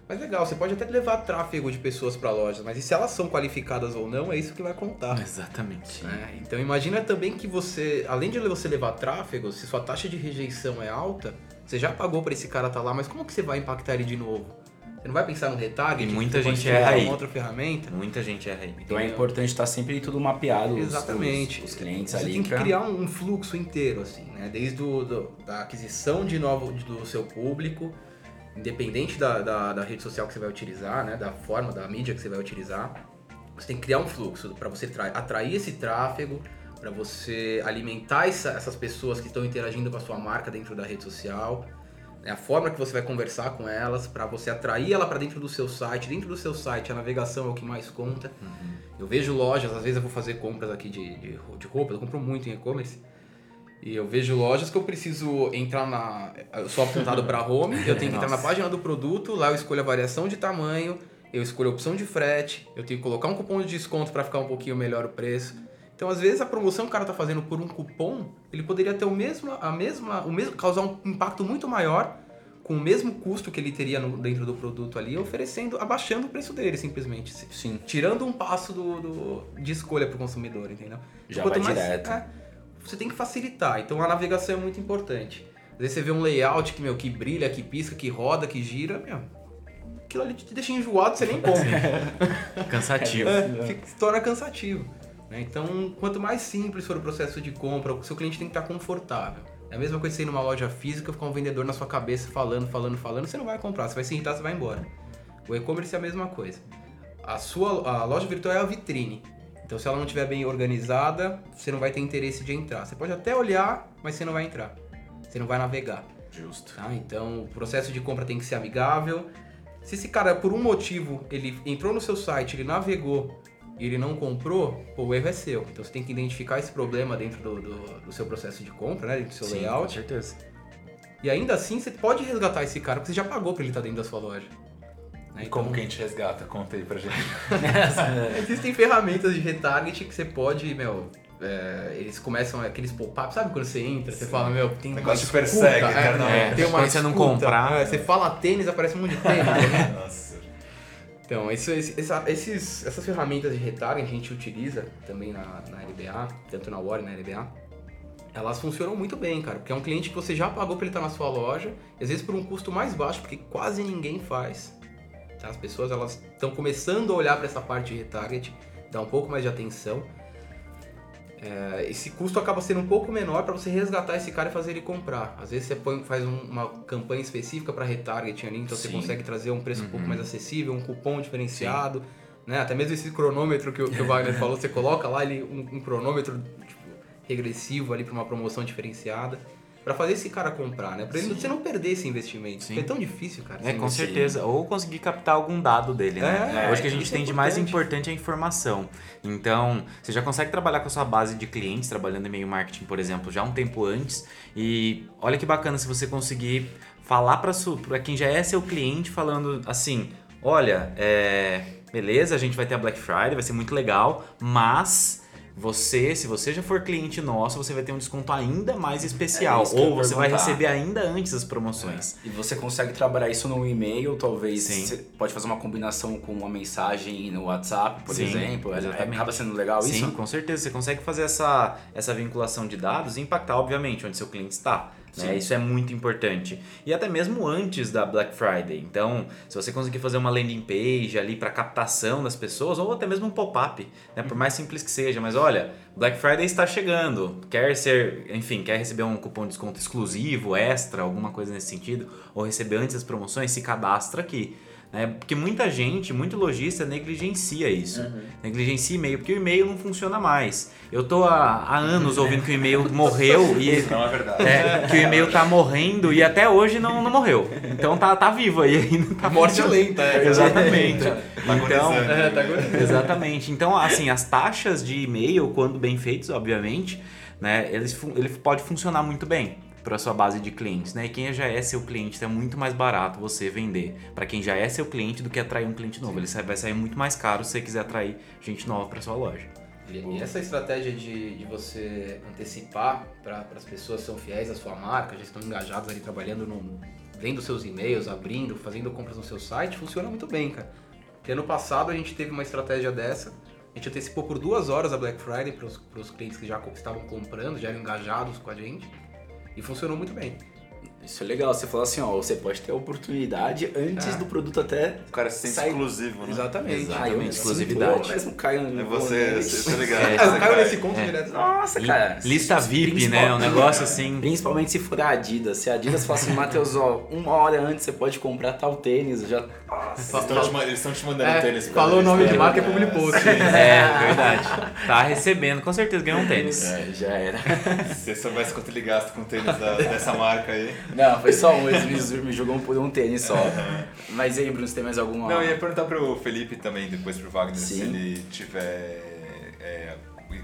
Speaker 4: Mas legal, você pode até levar tráfego de pessoas para lojas, mas e se elas são qualificadas ou não, é isso que vai contar.
Speaker 5: Exatamente.
Speaker 4: É, então imagina também que você, além de você levar tráfego, se sua taxa de rejeição é alta, você já pagou para esse cara estar tá lá, mas como que você vai impactar ele de novo? Você não vai pensar no retarget?
Speaker 5: E muita gente
Speaker 4: erra
Speaker 5: aí.
Speaker 4: Uma outra ferramenta?
Speaker 5: Muita gente erra aí.
Speaker 2: Então é importante estar sempre tudo mapeado.
Speaker 4: Exatamente.
Speaker 2: Os, os clientes
Speaker 4: você
Speaker 2: ali.
Speaker 4: Você tem que
Speaker 2: pra...
Speaker 4: criar um fluxo inteiro, assim, né? Desde do, da aquisição de novo do seu público, independente da, da, da, rede social que você vai utilizar, né? Da forma, da mídia que você vai utilizar. Você tem que criar um fluxo para você atrair esse tráfego, para você alimentar essa, essas pessoas que estão interagindo com a sua marca dentro da rede social é a forma que você vai conversar com elas para você atrair ela para dentro do seu site. Dentro do seu site, a navegação é o que mais conta. Uhum. Eu vejo lojas, às vezes eu vou fazer compras aqui de, de, de roupa, eu compro muito em e-commerce. E eu vejo lojas que eu preciso entrar na. Eu sou apontado para home, eu tenho que entrar na página do produto, lá eu escolho a variação de tamanho, eu escolho a opção de frete, eu tenho que colocar um cupom de desconto para ficar um pouquinho melhor o preço. Então, às vezes, a promoção que o cara tá fazendo por um cupom, ele poderia ter o mesmo, a mesma, o mesmo, causar um impacto muito maior com o mesmo custo que ele teria no, dentro do produto ali, oferecendo, abaixando o preço dele, simplesmente.
Speaker 2: Sim.
Speaker 4: Tirando um passo do, do de escolha para o consumidor, entendeu?
Speaker 2: Já então, vai mais, direto. É,
Speaker 4: você tem que facilitar. Então, a navegação é muito importante. Às vezes você vê um layout que, meu, que brilha, que pisca, que roda, que gira, meu, aquilo ali te deixa enjoado, você nem compra.
Speaker 5: Cansativo.
Speaker 4: É, se torna cansativo. Né? Então, quanto mais simples for o processo de compra, o seu cliente tem que estar confortável. É a mesma coisa que você ir numa loja física, ficar um vendedor na sua cabeça falando, falando, falando, você não vai comprar, você vai se irritar, você vai embora. O e-commerce é a mesma coisa. A sua a loja virtual é a vitrine. Então, se ela não estiver bem organizada, você não vai ter interesse de entrar. Você pode até olhar, mas você não vai entrar. Você não vai navegar.
Speaker 5: Justo.
Speaker 4: Tá? Então, o processo de compra tem que ser amigável. Se esse cara, por um motivo, ele entrou no seu site, ele navegou e ele não comprou, pô, o erro é seu. Então você tem que identificar esse problema dentro do, do, do seu processo de compra, né? Dentro do seu
Speaker 5: Sim,
Speaker 4: layout.
Speaker 5: Com certeza.
Speaker 4: E ainda assim você pode resgatar esse cara, porque você já pagou pra ele estar dentro da sua loja.
Speaker 3: Né? E como então que a gente resgata? Conta aí pra gente.
Speaker 4: Existem ferramentas de retarget que você pode, meu, é, eles começam aqueles pop-ups, sabe quando você entra, você fala, meu, tem
Speaker 3: uma negócio persegue,
Speaker 4: é,
Speaker 3: não,
Speaker 4: é, tem uma
Speaker 5: você não comprar.
Speaker 4: É, você fala tênis, aparece um monte de tênis. né? Nossa. Então, esse, essa, esses, essas ferramentas de retarget a gente utiliza também na, na LBA, tanto na War e na LBA, elas funcionam muito bem, cara, porque é um cliente que você já pagou para ele estar na sua loja, às vezes por um custo mais baixo, porque quase ninguém faz. Tá? As pessoas elas estão começando a olhar para essa parte de retarget, dar um pouco mais de atenção. É, esse custo acaba sendo um pouco menor para você resgatar esse cara e fazer ele comprar. Às vezes você põe, faz um, uma campanha específica para retargeting ali, então Sim. você consegue trazer um preço uhum. um pouco uhum. mais acessível, um cupom diferenciado. Né? Até mesmo esse cronômetro que, que o Wagner falou, você coloca lá ele, um, um cronômetro tipo, regressivo ali para uma promoção diferenciada para fazer esse cara comprar, né? Para ele você não perder esse investimento. Sim. Porque é tão difícil, cara.
Speaker 5: É, com certeza. Ou conseguir captar algum dado dele, né? É, Hoje que a gente tem é de mais importante é a informação. Então, você já consegue trabalhar com a sua base de clientes, trabalhando em meio marketing, por exemplo, já um tempo antes. E olha que bacana se você conseguir falar para quem já é seu cliente, falando assim: olha, é, beleza, a gente vai ter a Black Friday, vai ser muito legal, mas você, se você já for cliente nosso, você vai ter um desconto ainda mais especial. É ou você vai receber ainda antes as promoções.
Speaker 2: É. E você consegue trabalhar isso no e-mail, talvez. Sim. Você pode fazer uma combinação com uma mensagem no WhatsApp, por Sim, exemplo. É, exatamente. Acaba sendo legal
Speaker 5: Sim,
Speaker 2: isso?
Speaker 5: Sim, com certeza. Você consegue fazer essa, essa vinculação de dados e impactar, obviamente, onde seu cliente está. Né? Isso é muito importante. E até mesmo antes da Black Friday. Então, se você conseguir fazer uma landing page ali para captação das pessoas, ou até mesmo um pop-up, né? por mais simples que seja, mas olha, Black Friday está chegando, quer ser, enfim, quer receber um cupom de desconto exclusivo, extra, alguma coisa nesse sentido, ou receber antes das promoções, se cadastra aqui. Né? Porque muita gente, muito lojista negligencia isso. Uhum. Negligencia e-mail, porque o e-mail não funciona mais. Eu tô há, há anos ouvindo que o e-mail morreu e.
Speaker 3: Não é verdade.
Speaker 5: É, que o e-mail tá morrendo e até hoje não, não morreu. Então tá, tá vivo aí ainda. Tá
Speaker 4: Morte lenta, é.
Speaker 5: Exatamente.
Speaker 3: Tá então,
Speaker 4: é, tá
Speaker 5: exatamente. Então, assim, as taxas de e-mail, quando bem feitos, obviamente, né, eles, ele pode funcionar muito bem. Para sua base de clientes, né? E quem já é seu cliente, é muito mais barato você vender para quem já é seu cliente do que atrair um cliente novo. Ele vai sair muito mais caro se você quiser atrair gente nova para sua loja.
Speaker 4: E, e essa estratégia de, de você antecipar para as pessoas que são fiéis à sua marca, já estão engajados ali trabalhando no, vendo seus e-mails, abrindo, fazendo compras no seu site, funciona muito bem, cara. Porque ano passado a gente teve uma estratégia dessa, a gente antecipou por duas horas a Black Friday para os clientes que já estavam comprando, já eram engajados com a gente, e funcionou muito bem.
Speaker 2: Isso é legal, você falou assim, ó, você pode ter a oportunidade antes
Speaker 4: Ah.
Speaker 2: do produto até
Speaker 3: O cara se sente
Speaker 2: Sai-
Speaker 3: exclusivo, né?
Speaker 4: Exatamente.
Speaker 5: Exatamente,
Speaker 2: eu me
Speaker 5: exclusividade.
Speaker 2: sinto, Eu mesmo caio no
Speaker 3: É você,
Speaker 2: nesse-
Speaker 3: você tá ligado?
Speaker 5: É,
Speaker 4: Ah, eu
Speaker 3: Você
Speaker 4: caio
Speaker 3: cai.
Speaker 4: nesse conto
Speaker 5: É.
Speaker 4: direto.
Speaker 2: Nossa, cara.
Speaker 5: Lista VIP, né? Um negócio assim.
Speaker 2: Principalmente se for a Adidas. Se a Adidas fala assim, Matheus, ó, uma hora antes você pode comprar tal tênis, já. Nossa.
Speaker 3: Eles estão te, ma- eles estão te mandando
Speaker 4: É,
Speaker 3: tênis
Speaker 4: falou o nome
Speaker 3: né?
Speaker 4: de marca e
Speaker 3: É.
Speaker 4: public post.
Speaker 5: É, verdade. Tá recebendo, com certeza ganhou um tênis.
Speaker 2: É, já era.
Speaker 3: Se você soubesse quanto ele gasta com tênis da- dessa marca aí.
Speaker 2: Não, foi só um, eles me, jogam por um tênis só. Mas aí, Bruno, você tem mais alguma.
Speaker 3: Não, eu ia perguntar pro Felipe também, depois pro Wagner, se
Speaker 2: Sim.
Speaker 3: ele tiver é,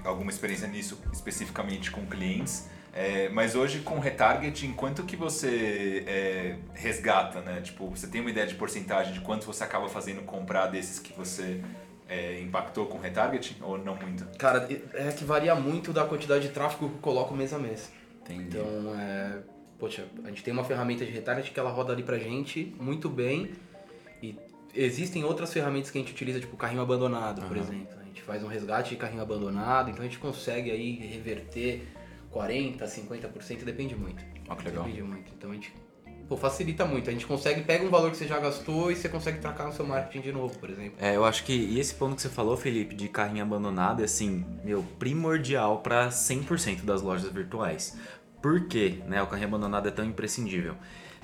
Speaker 3: alguma experiência nisso especificamente com clientes. É, mas hoje com retargeting, quanto que você é, resgata, né? Tipo, você tem uma ideia de porcentagem de quanto você acaba fazendo comprar desses que você é, impactou com retargeting ou não muito?
Speaker 4: Cara, é que varia muito da quantidade de tráfego que eu coloco mês a mês.
Speaker 2: Entendi.
Speaker 4: Então, é, poxa, a gente tem uma ferramenta de retarget que ela roda ali pra gente muito bem. E existem outras ferramentas que a gente utiliza, tipo carrinho abandonado, por exemplo. A gente faz um resgate de carrinho abandonado, então a gente consegue aí reverter 40, 50%, depende muito.
Speaker 2: Ó, que legal.
Speaker 4: Depende muito. Então a gente pô, facilita muito. A gente consegue, pega um valor que você já gastou e você consegue tracar no seu marketing de novo, por exemplo.
Speaker 5: É, eu acho que e esse ponto que você falou, Felipe, de carrinho abandonado, é assim, meu, primordial para 100% das lojas virtuais. Por quê? Né, o carrinho abandonado é tão imprescindível.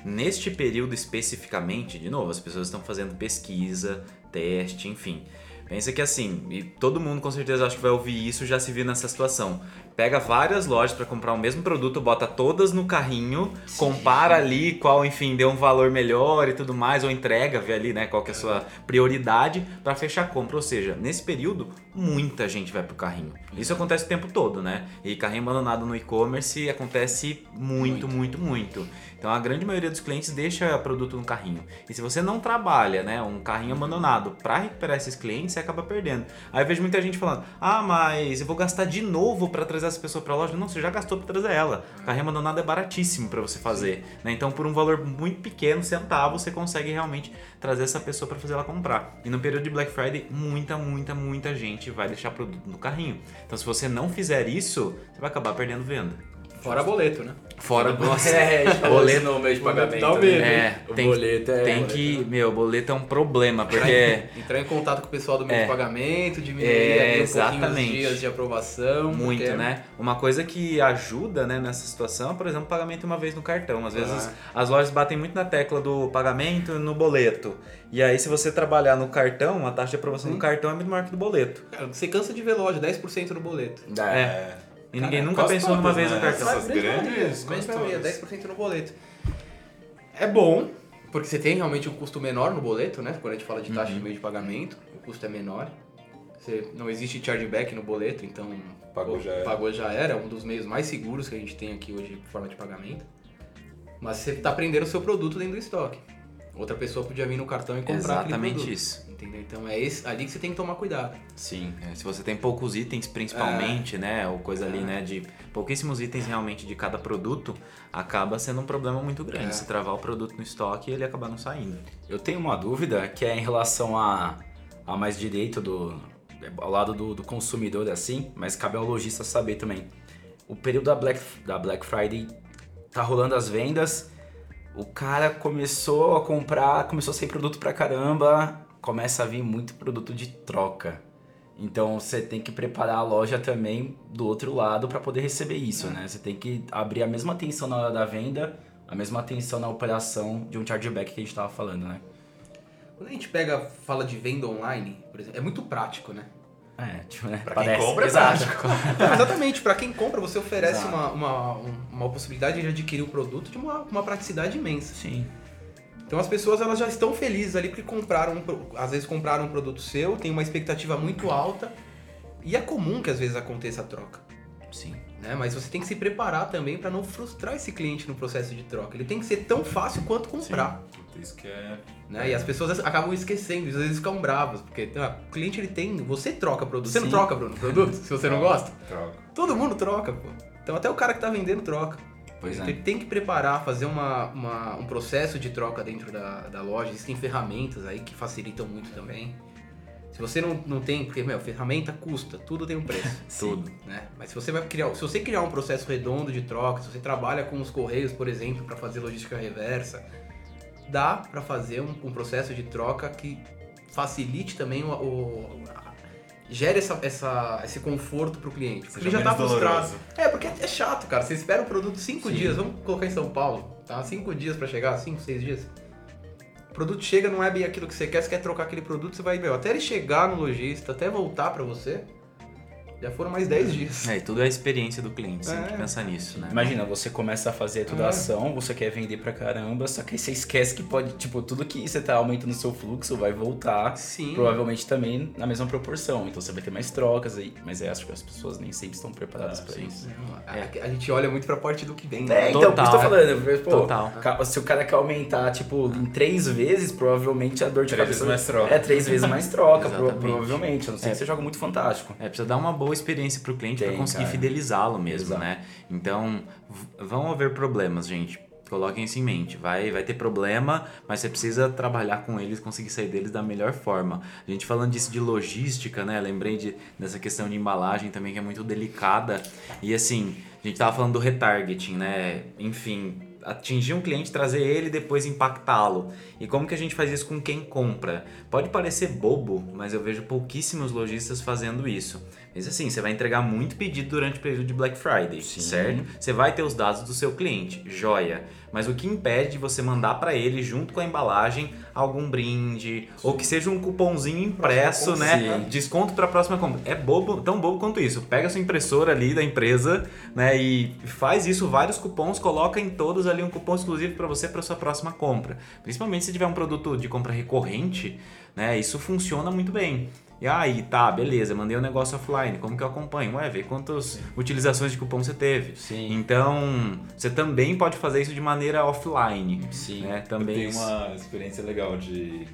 Speaker 5: Neste período especificamente, de novo, as pessoas estão fazendo pesquisa, teste, enfim. Pensa que assim, e todo mundo com certeza acho que vai ouvir isso já se viu nessa situação. Pega várias lojas para comprar o mesmo produto, bota todas no carrinho, compara ali qual, enfim, deu um valor melhor e tudo mais, ou entrega, vê ali, né, qual que é a sua prioridade para fechar a compra. Ou seja, nesse período, muita gente vai pro carrinho. Isso acontece o tempo todo, né? E carrinho abandonado no e-commerce acontece muito, muito, muito. Então a grande maioria dos clientes deixa produto no carrinho. E se você não trabalha, né, um carrinho abandonado para recuperar esses clientes, você acaba perdendo. Aí eu vejo muita gente falando: "Ah, mas eu vou gastar de novo para trazer essa pessoa para loja". Não, você já gastou para trazer ela. Carrinho abandonado é baratíssimo para você fazer, né? Então por um valor muito pequeno, centavo, você consegue realmente trazer essa pessoa para fazer ela comprar. E no período de Black Friday, muita, muita, muita gente vai deixar produto no carrinho. Então se você não fizer isso, você vai acabar perdendo venda.
Speaker 4: Fora boleto, né?
Speaker 5: Fora nossa,
Speaker 2: É, boleto no mês de
Speaker 4: Boleto
Speaker 2: pagamento.
Speaker 4: dá um
Speaker 2: né?
Speaker 4: medo,
Speaker 5: É,
Speaker 2: O
Speaker 5: tem,
Speaker 2: boleto é.
Speaker 5: tem que. Meu, boleto é um problema, porque.
Speaker 4: Entrar em contato com o pessoal do meio
Speaker 5: É.
Speaker 4: de pagamento, diminuir
Speaker 5: É,
Speaker 4: um
Speaker 5: exatamente.
Speaker 4: os dias de aprovação.
Speaker 5: Muito,
Speaker 4: porque-
Speaker 5: né? Uma coisa que ajuda né, nessa situação é, por exemplo, pagamento uma vez no cartão. Às vezes
Speaker 4: Ah.
Speaker 5: as lojas batem muito na tecla do pagamento no boleto. E aí, se você trabalhar no cartão, a taxa de aprovação
Speaker 4: Sim.
Speaker 5: do cartão é muito maior que do boleto.
Speaker 4: Cara, você cansa de ver loja, 10% no boleto.
Speaker 2: Dá.
Speaker 5: É. E ninguém
Speaker 3: Cara,
Speaker 5: nunca pensou numa vez no
Speaker 3: né?
Speaker 5: cartão.
Speaker 3: Essas
Speaker 4: Grande
Speaker 3: grandes,
Speaker 4: grande maioria,
Speaker 3: todas.
Speaker 4: 10% no boleto. É bom, porque você tem realmente um custo menor no boleto, né? Quando a gente fala de taxa de meio de pagamento, o custo é menor. Você, não existe chargeback no boleto, então
Speaker 3: Pagou
Speaker 4: pô,
Speaker 3: já era.
Speaker 4: pagou já era. É um dos meios mais seguros que a gente tem aqui hoje de forma de pagamento. Mas você está prendendo o seu produto dentro do estoque. Outra pessoa podia vir no cartão e comprar
Speaker 5: Exatamente isso.
Speaker 4: Entendeu? Então é esse, ali que você tem que tomar cuidado.
Speaker 2: Sim.
Speaker 5: É, se você tem poucos itens, principalmente, né? Ou coisa ali,
Speaker 4: É.
Speaker 5: né? De pouquíssimos itens realmente de cada produto, acaba sendo um problema muito grande.
Speaker 4: É.
Speaker 5: Se travar o produto no estoque, ele acaba não saindo.
Speaker 2: Eu tenho uma dúvida que é em relação a, a mais direito do. ao lado do, do consumidor, assim, mas cabe ao lojista saber também. O período da Black, da Black Friday tá rolando as vendas, o cara começou a comprar, começou a sair produto pra caramba, começa a vir muito produto de troca. Então você tem que preparar a loja também do outro lado para poder receber isso, né? Você tem que abrir a mesma atenção na hora da venda, a mesma atenção na operação de um chargeback que a gente tava falando, né?
Speaker 4: Quando a gente pega, fala de venda online, por exemplo, é muito prático, né?
Speaker 2: É, tipo, né?
Speaker 3: Pra quem compra,
Speaker 2: Exato.
Speaker 4: Não, exatamente, para quem compra, você oferece
Speaker 2: Exato.
Speaker 4: uma, uma, um- uma possibilidade de adquirir o produto de uma, uma praticidade imensa.
Speaker 2: Sim.
Speaker 4: Então as pessoas elas já estão felizes ali porque compraram, um às vezes compraram um produto seu, tem uma expectativa muito alta e é comum que às vezes aconteça a troca.
Speaker 5: Sim.
Speaker 4: Né? Mas você tem que se preparar também para não frustrar esse cliente no processo de troca. Ele tem que ser tão fácil quanto comprar.
Speaker 3: Puta, Isso que é.
Speaker 4: Né? E as pessoas acabam esquecendo, às vezes ficam bravas, porque ah, o cliente ele tem. Você troca produto. Você não
Speaker 2: Sim.
Speaker 4: troca, Bruno, produto, se você não gosta?
Speaker 3: Troca.
Speaker 4: Todo mundo troca, pô. Então até o cara que tá vendendo troca.
Speaker 2: Pois
Speaker 4: Ele
Speaker 2: é.
Speaker 4: tem que preparar, fazer uma, uma- um processo de troca dentro da, da loja. Existem ferramentas aí que facilitam muito também. Se você não, não tem, porque, meu, ferramenta custa, tudo tem um preço.
Speaker 5: Tudo.
Speaker 4: né? Mas se você vai criar, se você criar um processo redondo de troca, se você trabalha com os correios, por exemplo, para fazer logística reversa, dá para fazer um, um processo de troca que facilite também o, o- a- gere essa, essa- esse conforto pro cliente. Porque ele já tá frustrado.
Speaker 3: doloroso.
Speaker 4: É, porque é chato, cara. Você espera o produto cinco
Speaker 2: Sim.
Speaker 4: dias, vamos colocar em São Paulo, tá? Cinco dias para chegar, cinco, seis dias. O produto chega, não é bem aquilo que você quer, você quer trocar aquele produto, você vai, meu, até ele chegar no lojista, até voltar para você, já foram mais 10 dias.
Speaker 5: É, e tudo é a experiência do cliente, sempre
Speaker 4: É.
Speaker 5: pensar nisso, né?
Speaker 2: Imagina, você começa a fazer toda
Speaker 4: É.
Speaker 2: a ação, você quer vender pra caramba, só que aí você esquece que pode, tipo, tudo que você tá aumentando o seu fluxo vai voltar,
Speaker 4: Sim.
Speaker 2: provavelmente também na mesma proporção. Então você vai ter mais trocas aí, mas eu acho que as pessoas nem sempre estão preparadas
Speaker 3: Ah,
Speaker 2: pra
Speaker 3: sim.
Speaker 2: isso.
Speaker 4: A, a gente olha muito pra parte do que vem,
Speaker 2: É,
Speaker 4: né?
Speaker 2: então, por isso que eu tô
Speaker 5: Total,
Speaker 2: falando, pô,
Speaker 5: Total.
Speaker 2: se o cara quer aumentar, tipo, em três vezes, provavelmente a dor de
Speaker 3: Três
Speaker 2: cabeça
Speaker 3: vezes mais troca.
Speaker 2: é três vezes mais troca, pro- provavelmente. A não ser
Speaker 5: É.
Speaker 2: que você joga muito fantástico.
Speaker 5: É, precisa dar uma boa experiência pro cliente para conseguir fidelizá-lo mesmo,
Speaker 2: Exato.
Speaker 5: né? Então, vão haver problemas, gente. Coloquem isso em mente. Vai, vai ter problema, mas você precisa trabalhar com eles, conseguir sair deles da melhor forma. A gente falando disso de logística, né? Lembrei de, dessa questão de embalagem também, que é muito delicada. E assim, a gente tava falando do retargeting, né? Enfim, atingir um cliente, trazer ele e depois impactá-lo. E como que a gente faz isso com quem compra? Pode parecer bobo, mas eu vejo pouquíssimos lojistas fazendo isso. Mas assim, você vai entregar muito pedido durante o período de Black Friday,
Speaker 2: Sim.
Speaker 5: certo? Você vai ter os dados do seu cliente, joia. Mas o que impede de você mandar para ele, junto com a embalagem, algum brinde, ou que seja um cupomzinho impresso, né?
Speaker 2: Sim.
Speaker 5: Desconto para a próxima compra. É bobo, tão bobo quanto isso. Pega a sua impressora ali da empresa, né? E faz isso, vários cupons, coloca em todos ali um cupom exclusivo para você para sua próxima compra. Principalmente se tiver um produto de compra recorrente, né? Isso funciona muito bem. E aí, tá, beleza, mandei o um negócio offline, como que eu acompanho? Ué, vê quantas utilizações de cupom você teve.
Speaker 2: Sim.
Speaker 5: Então, você também pode fazer isso de maneira offline.
Speaker 2: Sim.
Speaker 5: Né?
Speaker 3: Eu
Speaker 5: Também
Speaker 3: tenho
Speaker 5: isso-
Speaker 3: uma experiência legal de.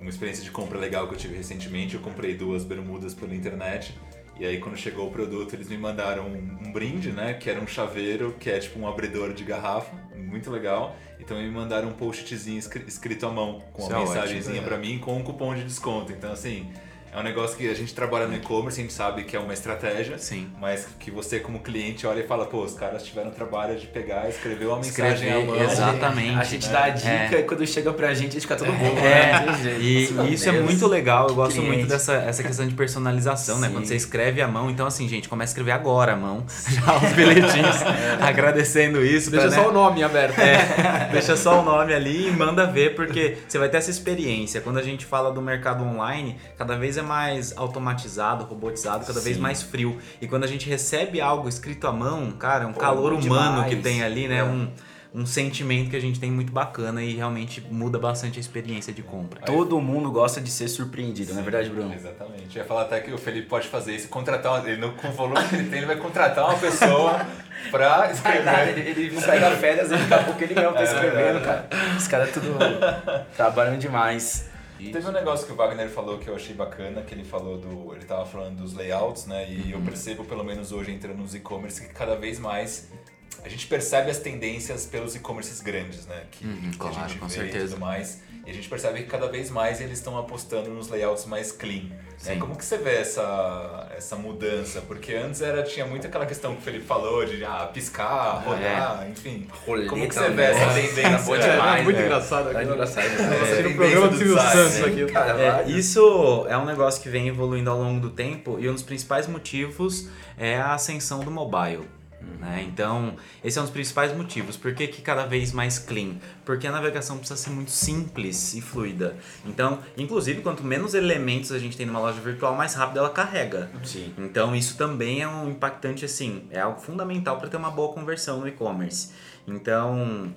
Speaker 3: Uma experiência de compra legal que eu tive recentemente. Eu comprei duas bermudas pela internet. E aí quando chegou o produto, eles me mandaram um, um brinde, né? Que era um chaveiro, que é tipo um abridor de garrafa. Muito legal. E também me mandaram um post-itzinho escri- escrito à mão, com uma
Speaker 5: é
Speaker 3: mensagenzinha
Speaker 4: ótimo,
Speaker 3: pra mim com um cupom de desconto. Então assim, é um negócio que a gente trabalha no e-commerce, a gente sabe que é uma estratégia.
Speaker 5: Sim.
Speaker 3: Mas que você, como cliente, olha e fala, pô, os caras tiveram o trabalho de pegar, escrever uma mensagem
Speaker 5: Escrever,
Speaker 3: à mão.
Speaker 5: exatamente.
Speaker 2: A gente dá a dica
Speaker 5: É.
Speaker 2: e quando chega pra gente a gente fica todo.
Speaker 5: É,
Speaker 2: né? Tem jeito.
Speaker 5: e, e isso é
Speaker 2: Deus.
Speaker 5: muito legal, eu gosto
Speaker 2: Cliente.
Speaker 5: muito dessa essa questão de personalização, né?
Speaker 2: Sim.
Speaker 5: Quando você escreve à mão, então assim, gente, começa a escrever agora à mão, já os bilhetinhos, agradecendo isso.
Speaker 4: Deixa
Speaker 5: pra,
Speaker 4: só
Speaker 5: né?
Speaker 4: o nome aberto.
Speaker 5: É, deixa só o nome ali e manda ver, porque você vai ter essa experiência. Quando a gente fala do mercado online, cada vez é mais automatizado, robotizado, cada vez
Speaker 2: Sim.
Speaker 5: mais frio. E quando a gente recebe algo escrito à mão, cara, é um
Speaker 2: Pô,
Speaker 5: calor humano
Speaker 2: demais.
Speaker 5: que tem ali, né?
Speaker 2: É.
Speaker 5: Um, um sentimento que a gente tem muito bacana e realmente muda bastante a experiência de compra.
Speaker 2: Todo mundo gosta de ser surpreendido, não é verdade, Bruno?
Speaker 3: Exatamente. Eu ia falar até que o Felipe pode fazer isso, contratar uma, ele, no, com o volume que ele tem, ele vai contratar uma pessoa pra escrever.
Speaker 2: Ele, ele não pega férias e daqui a pouco ele mesmo tá
Speaker 3: É
Speaker 2: escrevendo,
Speaker 3: verdade.
Speaker 2: cara. Os caras tudo trabalham demais.
Speaker 3: Teve um negócio que o Wagner falou que eu achei bacana, que ele falou do. Ele tava falando dos layouts, né? E eu percebo, pelo menos hoje, entrando nos e-commerce, que cada vez mais a gente percebe as tendências pelos e-commerces grandes, né? Que,
Speaker 5: Uhum,
Speaker 3: que
Speaker 5: claro,
Speaker 3: a gente
Speaker 5: com
Speaker 3: vê
Speaker 5: certeza.
Speaker 3: e tudo mais. E a gente percebe que cada vez mais eles estão apostando nos layouts mais clean. Né? Como que você vê essa, essa mudança? Porque antes era, tinha muito aquela questão que o Felipe falou de ah, piscar, rodar, enfim.
Speaker 2: Roleta,
Speaker 3: Como que você vê essa tendência? É,
Speaker 2: demais,
Speaker 4: muito
Speaker 2: né?
Speaker 4: engraçado
Speaker 2: Tá engraçado.
Speaker 3: É,
Speaker 2: né?
Speaker 4: Assistindo o
Speaker 3: tendência
Speaker 4: programa do
Speaker 3: do
Speaker 4: Silvio
Speaker 3: design,
Speaker 4: Santos aqui.
Speaker 2: Cara,
Speaker 5: É,
Speaker 2: vai.
Speaker 5: isso é um negócio que vem evoluindo ao longo do tempo e um dos principais motivos é a ascensão do mobile. Né? Então, esse é um dos principais motivos. Por que, que cada vez mais clean? Porque a navegação precisa ser muito simples e fluida. Então, inclusive, quanto menos elementos a gente tem numa loja virtual, mais rápido ela carrega.
Speaker 2: Sim.
Speaker 5: Então isso também é um impactante assim, é algo fundamental para ter uma boa conversão no e-commerce. Então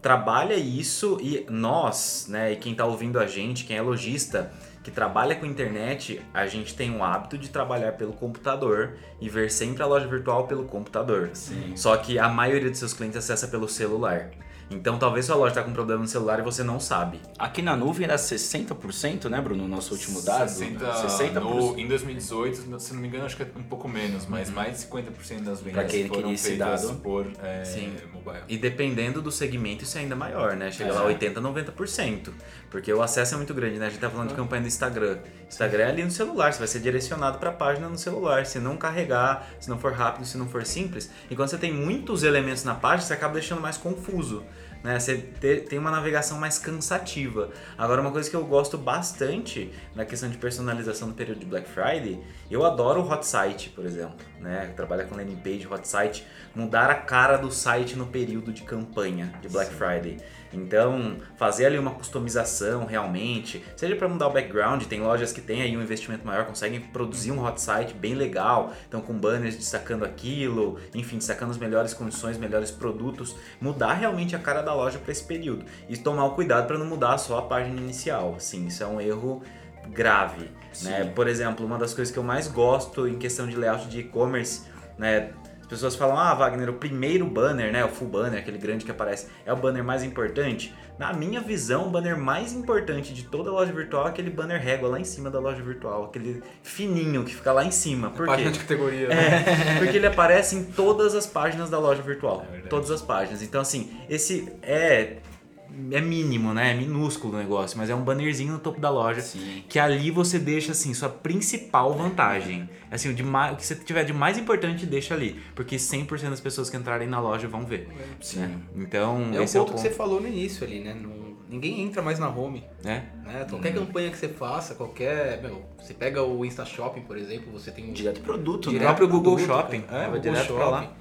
Speaker 5: trabalha isso e nós, né, e quem está ouvindo a gente, quem é lojista, que trabalha com internet, a gente tem o hábito de trabalhar pelo computador e ver sempre a loja virtual pelo computador.
Speaker 2: Sim.
Speaker 5: Só que a maioria dos seus clientes acessa pelo celular. Então talvez sua loja está com problema no celular e você não sabe.
Speaker 2: Aqui na nuvem era 60%, né, Bruno? No nosso último dado.
Speaker 3: 60,
Speaker 2: 60%.
Speaker 3: no, em 2018, se não me engano, acho que é um pouco menos, mas mais de 50% das vendas
Speaker 2: Pra quem
Speaker 3: foram
Speaker 2: queria esse
Speaker 3: feitas
Speaker 2: dado.
Speaker 3: por é,
Speaker 5: Sim.
Speaker 3: mobile.
Speaker 5: E dependendo do segmento, isso é ainda maior, né? Chega
Speaker 2: É.
Speaker 5: lá 80, 90%. Porque o acesso é muito grande, né? A gente tá falando de campanha do Instagram. Instagram é ali no celular, você vai ser direcionado para a página no celular. Se não carregar, se não for rápido, se não for simples. E quando você tem muitos elementos na página, você acaba deixando mais confuso. Né? Você te- tem uma navegação mais cansativa. Agora, uma coisa que eu gosto bastante na questão de personalização no período de Black Friday, eu adoro o hot site, por exemplo. Né? Trabalhar com landing page, hot site, mudar a cara do site no período de campanha de Black Friday. Então, fazer ali uma customização realmente, seja para mudar o background, tem lojas que têm aí um investimento maior, conseguem produzir um hot site bem legal, então com banners destacando aquilo, enfim, destacando as melhores condições, melhores produtos, mudar realmente a cara da loja para esse período e tomar o cuidado para não mudar só a página inicial. Assim, isso é um erro grave, né? Por exemplo, uma das coisas que eu mais gosto em questão de layout de e-commerce, né? As pessoas falam, ah, Wagner, o primeiro banner, né? O full banner, aquele grande que aparece, é o banner mais importante. Na minha visão, o banner mais importante de toda loja virtual é aquele banner régua lá em cima da loja virtual, aquele fininho que fica lá em cima. Por quê?
Speaker 4: Página de categoria. né?
Speaker 5: É, porque ele aparece em todas as páginas da loja virtual.
Speaker 3: É
Speaker 5: todas as páginas. Então, assim, esse é. É mínimo, né? É minúsculo o negócio, mas é um bannerzinho no topo da loja.
Speaker 2: Sim.
Speaker 5: Que ali você deixa, assim, sua principal vantagem. Assim, o, de mais, o que você tiver de mais importante, deixa ali. Porque 100% das pessoas que entrarem na loja vão ver.
Speaker 2: Sim.
Speaker 5: né? Então,
Speaker 4: É o
Speaker 5: esse é o
Speaker 4: ponto que
Speaker 5: ponto.
Speaker 4: você falou no início ali, né? Não- ninguém entra mais na home.
Speaker 5: né?
Speaker 4: Né? Qualquer
Speaker 2: Uhum.
Speaker 4: campanha que você faça, qualquer. Meu, você pega o Insta Shopping, por exemplo, você tem um.
Speaker 2: Direto produto,
Speaker 5: Direto
Speaker 2: né?
Speaker 5: próprio Google
Speaker 4: produto,
Speaker 5: Shopping.
Speaker 4: É,
Speaker 5: vai
Speaker 4: Google
Speaker 5: direto pra lá.
Speaker 4: Shopping.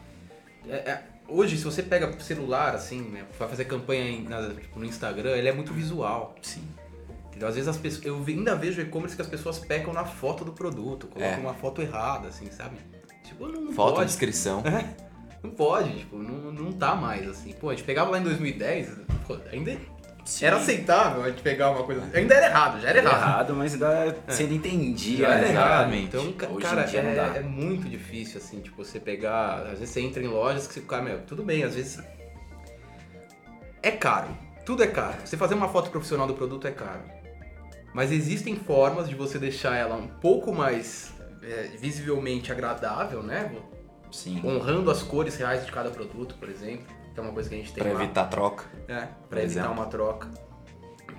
Speaker 4: É, é, hoje, se você pega celular, assim, né, vai fazer campanha em- na- tipo, no Instagram, ele é muito visual.
Speaker 2: Sim.
Speaker 4: Entendeu? Às vezes as pessoas. Eu ainda vejo e-commerce que as pessoas pecam na foto do produto, colocam
Speaker 5: É.
Speaker 4: uma foto errada, assim, sabe? Tipo, não, não
Speaker 5: Foto,
Speaker 4: pode.
Speaker 5: descrição.
Speaker 4: Não pode, tipo, não, não tá mais assim. Pô, a gente pegava lá em 2010, pô, ainda
Speaker 2: Sim.
Speaker 4: era aceitável a gente pegar uma coisa. Ainda era errado, já era
Speaker 2: Era
Speaker 4: errado.
Speaker 2: errado, mas ainda sendo entendido.
Speaker 4: Já era
Speaker 2: né?
Speaker 4: errado.
Speaker 5: Exatamente.
Speaker 4: Então, ca-
Speaker 2: Hoje em
Speaker 4: cara,
Speaker 2: não
Speaker 4: é, é muito difícil, assim, tipo, você pegar. Às vezes você entra em lojas que você fica, meu, tudo bem, às vezes. É caro. Tudo é caro. Você fazer uma foto profissional do produto é caro. Mas existem formas de você deixar ela um pouco mais é, visivelmente agradável, né?
Speaker 2: Sim.
Speaker 4: Honrando as cores reais de cada produto, por exemplo. Que é uma coisa que a gente tem
Speaker 5: Pra
Speaker 4: lá.
Speaker 5: evitar troca.
Speaker 4: É, pra evitar
Speaker 5: exemplo.
Speaker 4: uma troca.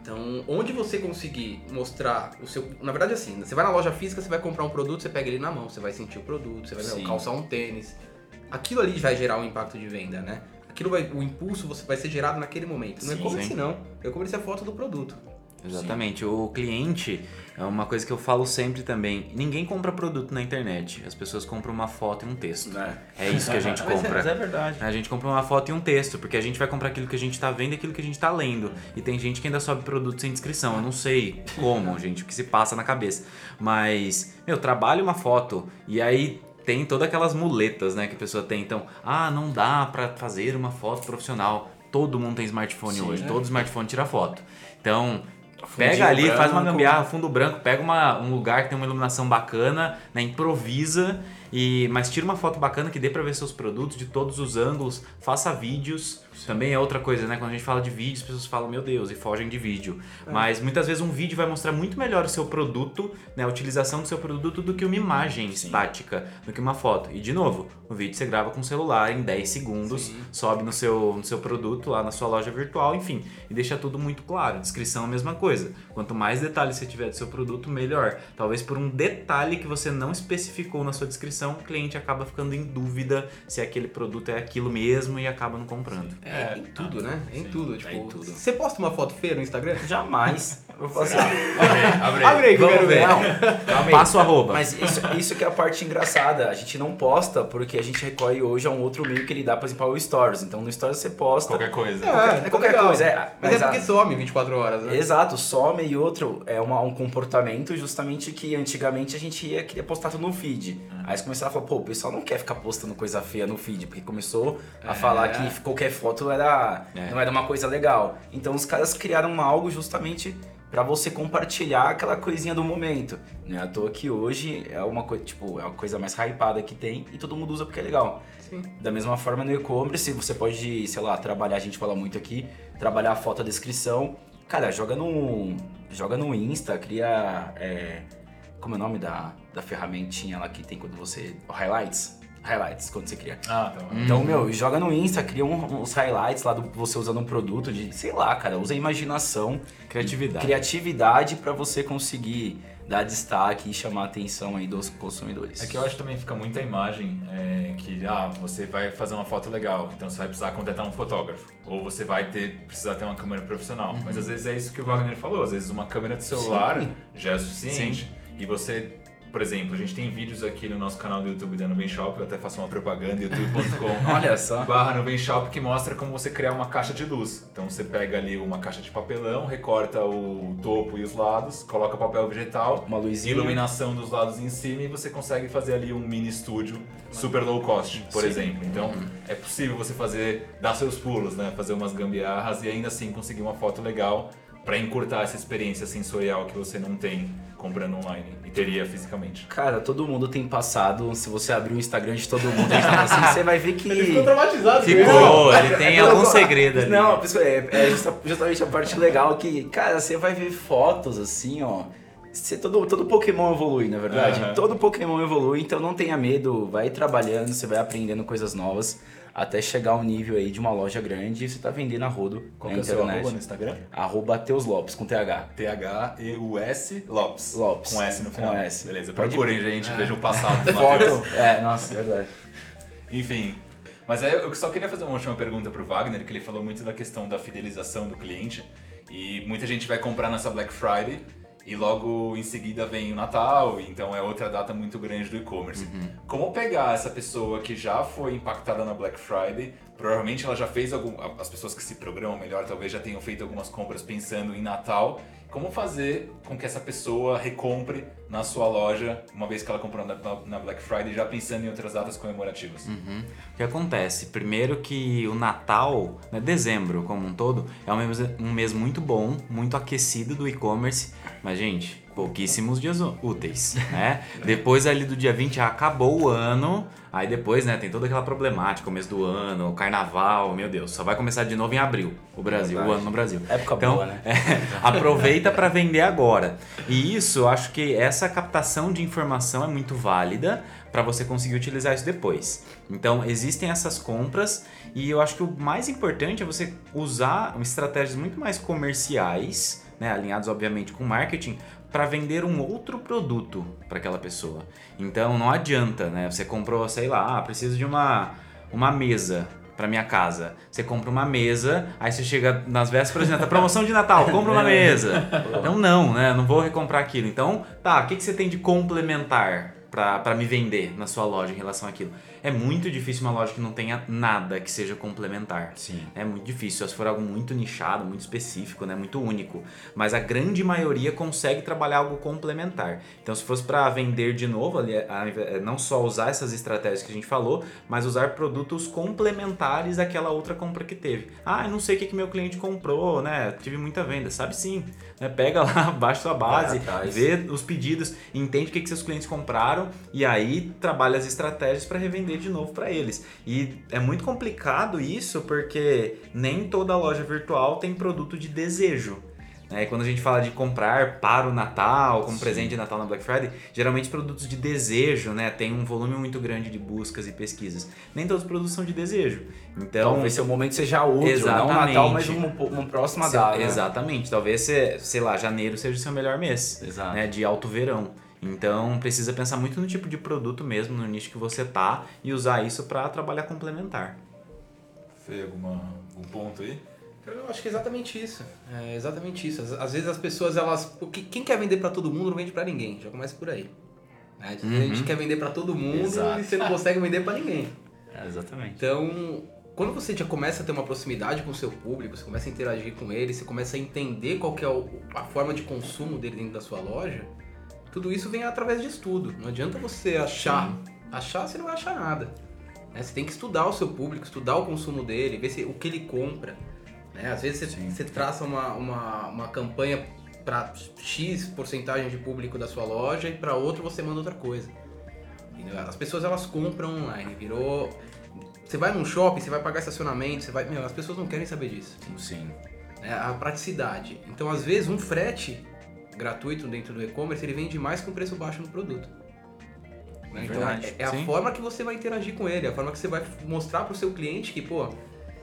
Speaker 4: Então, onde você conseguir mostrar o seu. Na verdade, assim, você vai na loja física, você vai comprar um produto, você pega ele na mão, você vai sentir o produto, você vai
Speaker 2: Sim.
Speaker 4: calçar um tênis. Aquilo ali vai gerar um impacto de venda, né? Aquilo vai, o impulso você vai ser gerado naquele momento. Não é e-commerce
Speaker 5: sim.
Speaker 4: não. E-commerce é foto do produto.
Speaker 5: Exatamente. O cliente é uma coisa que eu falo sempre também. Ninguém compra produto na internet. As pessoas compram uma foto e um texto.
Speaker 2: Né?
Speaker 5: É isso que a gente
Speaker 2: é-
Speaker 5: compra.
Speaker 2: mas é verdade.
Speaker 5: A gente compra uma foto e um texto, porque a gente vai comprar aquilo que a gente tá vendo e aquilo que a gente tá lendo. E tem gente que ainda sobe produto sem descrição. Eu não sei como, gente, o que se passa na cabeça. Mas, meu, trabalha uma foto e aí tem todas aquelas muletas, né, que a pessoa tem. Então, ah, não dá pra fazer uma foto profissional. Todo mundo tem smartphone
Speaker 2: Sim,
Speaker 5: hoje,
Speaker 2: é.
Speaker 5: todo smartphone tira foto. Então,
Speaker 2: Fundinho
Speaker 5: pega ali, faz uma
Speaker 2: branco.
Speaker 5: gambiarra, fundo branco, pega uma- um lugar que tem uma iluminação bacana, né, improvisa, e mas tira uma foto bacana que dê pra ver seus produtos de todos os ângulos, faça vídeos. Também é outra coisa, né? Quando a gente fala de vídeo, as pessoas falam, meu Deus, e fogem de vídeo.
Speaker 2: É.
Speaker 5: Mas muitas vezes um vídeo vai mostrar muito melhor o seu produto, né? A utilização do seu produto do que uma imagem
Speaker 2: Sim.
Speaker 5: estática, do que uma foto. E de novo, o vídeo você grava com o celular em 10 segundos,
Speaker 4: Sim.
Speaker 5: sobe no seu, no seu produto lá na sua loja virtual, enfim, e deixa tudo muito claro. Descrição é a mesma coisa. Quanto mais detalhes você tiver do seu produto, melhor. Talvez por um detalhe que você não especificou na sua descrição, o cliente acaba ficando em dúvida se aquele produto é aquilo mesmo e acaba não comprando.
Speaker 4: É, em tudo, né? Em tudo. Tipo,
Speaker 2: em tudo.
Speaker 4: Você posta uma foto feia no Instagram?
Speaker 2: Jamais. Eu vou fazer.
Speaker 3: Abre aí.
Speaker 4: Abre aí
Speaker 2: Vamos
Speaker 4: quero
Speaker 2: ver. Não, calma aí.
Speaker 5: Passa o arroba.
Speaker 2: Mas isso, isso que é a parte engraçada. A gente não posta porque a gente recorre hoje a um outro meio que ele dá, por exemplo, ao Stories. Então no Stories você posta.
Speaker 3: Qualquer coisa.
Speaker 4: É,
Speaker 2: É qualquer coisa, é.
Speaker 4: Mas,
Speaker 2: Mas
Speaker 4: é porque
Speaker 2: a-
Speaker 4: some 24 horas, né?
Speaker 2: Exato, some e outro é uma- um comportamento justamente que antigamente a gente ia queria postar tudo no feed. Aí você começava a falar, pô, o pessoal não quer ficar postando coisa feia no feed, porque começou a
Speaker 4: É.
Speaker 2: falar que qualquer foto era,
Speaker 5: É.
Speaker 2: não era uma coisa legal. Então os caras criaram algo justamente para você compartilhar aquela coisinha do momento. Não é à toa que hoje é uma coisa, tipo, é a coisa mais hypada que tem e todo mundo usa porque é legal.
Speaker 4: Sim.
Speaker 2: Da mesma forma no e-commerce, você pode, sei lá, trabalhar, a gente fala muito aqui, trabalhar a foto, a descrição. Cara, joga no joga no Insta, cria é, como é o nome da, da ferramentinha lá que tem quando você highlights, highlights quando você cria.
Speaker 3: Ah, tá.
Speaker 2: Então, meu, joga no Insta, cria um- uns highlights lá do você usando um produto de, sei lá, cara, usa a imaginação,
Speaker 5: Criatividade.
Speaker 2: criatividade pra você conseguir dar destaque e chamar a atenção aí dos consumidores.
Speaker 3: É que eu acho que também fica muita imagem é, que ah, você vai fazer uma foto legal, então você vai precisar contratar um fotógrafo. Ou você vai ter, precisar ter uma câmera profissional. Mas às vezes é isso que o Wagner falou, às vezes uma câmera de celular
Speaker 2: Sim.
Speaker 3: já é suficiente. E você, por exemplo, a gente tem vídeos aqui no nosso canal do YouTube da Nuvem Shop, eu até faço uma propaganda, youtube.com
Speaker 2: Olha só.
Speaker 3: barra Nuvem Shop que mostra como você criar uma caixa de luz. Então você pega ali uma caixa de papelão, recorta o topo e os lados, coloca papel vegetal,
Speaker 2: Uma luzinha.
Speaker 3: iluminação dos lados em cima e você consegue fazer ali um mini estúdio super low cost, por
Speaker 2: Sim.
Speaker 3: exemplo. Então
Speaker 2: Uhum.
Speaker 3: é possível você fazer, dar seus pulos, né? Fazer umas gambiarras e ainda assim conseguir uma foto legal para encurtar essa experiência sensorial que você não tem comprando online e teria fisicamente.
Speaker 2: Cara, todo mundo tem passado. Se você abrir o Instagram de todo mundo, assim, você vai ver que.
Speaker 4: Ele ficou traumatizado.
Speaker 5: Ficou, ele tem algum segredo ali.
Speaker 2: Não, pessoal, é, é justa- justamente a parte legal que, cara, você vai ver fotos assim, ó. Você, todo, todo Pokémon evolui, na verdade.
Speaker 3: Aham.
Speaker 2: Todo Pokémon evolui, então não tenha medo, vai trabalhando, você vai aprendendo coisas novas até chegar ao nível aí de uma loja grande e você tá vendendo a rodo
Speaker 3: Qual
Speaker 2: na
Speaker 3: é
Speaker 2: internet.
Speaker 3: arroba no Instagram?
Speaker 2: Arroba Teus Lopes, com TH.
Speaker 3: T-H-E-U-S Lopes.
Speaker 2: Lopes.
Speaker 3: Com S no final.
Speaker 2: Com S.
Speaker 3: Beleza,
Speaker 2: Pode-
Speaker 3: procurem, gente, vejam o passado.
Speaker 2: Foto. É, nossa, verdade.
Speaker 3: Enfim. Mas aí eu só queria fazer uma última pergunta pro Wagner, que ele falou muito da questão da fidelização do cliente. E muita gente vai comprar nessa Black Friday e logo em seguida vem o Natal, então é outra data muito grande do e-commerce. Como pegar essa pessoa que já foi impactada na Black Friday, provavelmente ela já fez algum. As pessoas que se programam melhor talvez já tenham feito algumas compras pensando em Natal. Como fazer com que essa pessoa recompre na sua loja, uma vez que ela comprou na, na Black Friday, já pensando em outras datas comemorativas?
Speaker 5: Uhum. O que acontece? Primeiro que o Natal, né, dezembro como um todo, é um mês, um mês muito bom, muito aquecido do e-commerce, mas gente, pouquíssimos dias úteis, né? depois ali do dia 20 já acabou o ano, aí depois, né, tem toda aquela problemática, começo do ano, carnaval, meu Deus, só vai começar de novo em abril, o Brasil, o
Speaker 2: Verdade.
Speaker 5: ano no Brasil.
Speaker 2: Época
Speaker 5: Então,
Speaker 2: boa, né?
Speaker 5: é, aproveita para vender agora. E isso, eu acho que essa captação de informação é muito válida para você conseguir utilizar isso depois. Então, existem essas compras e eu acho que o mais importante é você usar estratégias muito mais comerciais, né, alinhados obviamente com marketing, para vender um outro produto para aquela pessoa. Então, não adianta, né? Você comprou, sei lá, ah, preciso de uma uma mesa para minha casa. Você compra uma mesa, aí você chega nas vésperas de Natal, promoção de Natal, compra uma mesa. Então não, né? Não vou recomprar aquilo. Então, tá, o que, que você tem de complementar para me vender na sua loja em relação àquilo? É muito difícil uma loja que não tenha nada que seja complementar.
Speaker 2: Sim.
Speaker 5: É muito difícil, se for algo muito nichado, muito específico, né? muito único. Mas a grande maioria consegue trabalhar algo complementar. Então, se fosse para vender de novo, não só usar essas estratégias que a gente falou, mas usar produtos complementares daquela outra compra que teve. Ah, eu não sei o que, que meu cliente comprou, né? Tive muita venda. Sabe sim. Né? Pega lá, baixa sua base, vê os pedidos, entende o que, que seus clientes compraram e aí trabalha as estratégias para revender de novo para eles. E é muito complicado isso porque nem toda loja virtual tem produto de desejo. né? quando a gente fala de comprar para o Natal, como presente de Natal na Black Friday, geralmente produtos de desejo, né? Tem um volume muito grande de buscas e pesquisas. Nem todos os produtos são de desejo. Então,
Speaker 2: Talvez seu momento seja outro, não. Natal, mas uma, uma próxima data. né?
Speaker 5: Exatamente. Talvez, sei lá, janeiro seja o seu melhor mês né, de alto verão. Então precisa pensar muito no tipo de produto mesmo, no nicho que você tá e usar isso para trabalhar complementar.
Speaker 3: Fê, alguma, algum ponto aí?
Speaker 4: Eu acho que é exatamente isso. É exatamente isso. Às, às vezes as pessoas, elas. porque Quem quer vender pra todo mundo não vende pra ninguém. Já começa por aí. Né? A gente quer vender pra todo mundo
Speaker 2: Exato.
Speaker 4: e você não consegue vender pra ninguém.
Speaker 2: É, exatamente.
Speaker 4: Então, quando você já começa a ter uma proximidade com o seu público, você começa a interagir com ele, você começa a entender qual que é o- a forma de consumo dele dentro da sua loja, tudo isso vem através de estudo. Não adianta você achar. Achar, você não vai achar nada. né? Você tem que estudar o seu público, estudar o consumo dele, ver se, o que ele compra. né? Às vezes você, você traça uma, uma, uma campanha para X porcentagem de público da sua loja e para outro você manda outra coisa. As pessoas elas compram online, virou. Você vai num shopping, você vai pagar estacionamento, você vai. Meu, as pessoas não querem saber disso.
Speaker 2: Sim.
Speaker 4: É a praticidade. Então, às vezes, um frete gratuito dentro do e-commerce ele vende mais que um preço baixo no produto. Né? Então, é, é a
Speaker 5: sim.
Speaker 4: forma que você vai interagir com ele, é a forma que você vai mostrar pro seu cliente que, pô,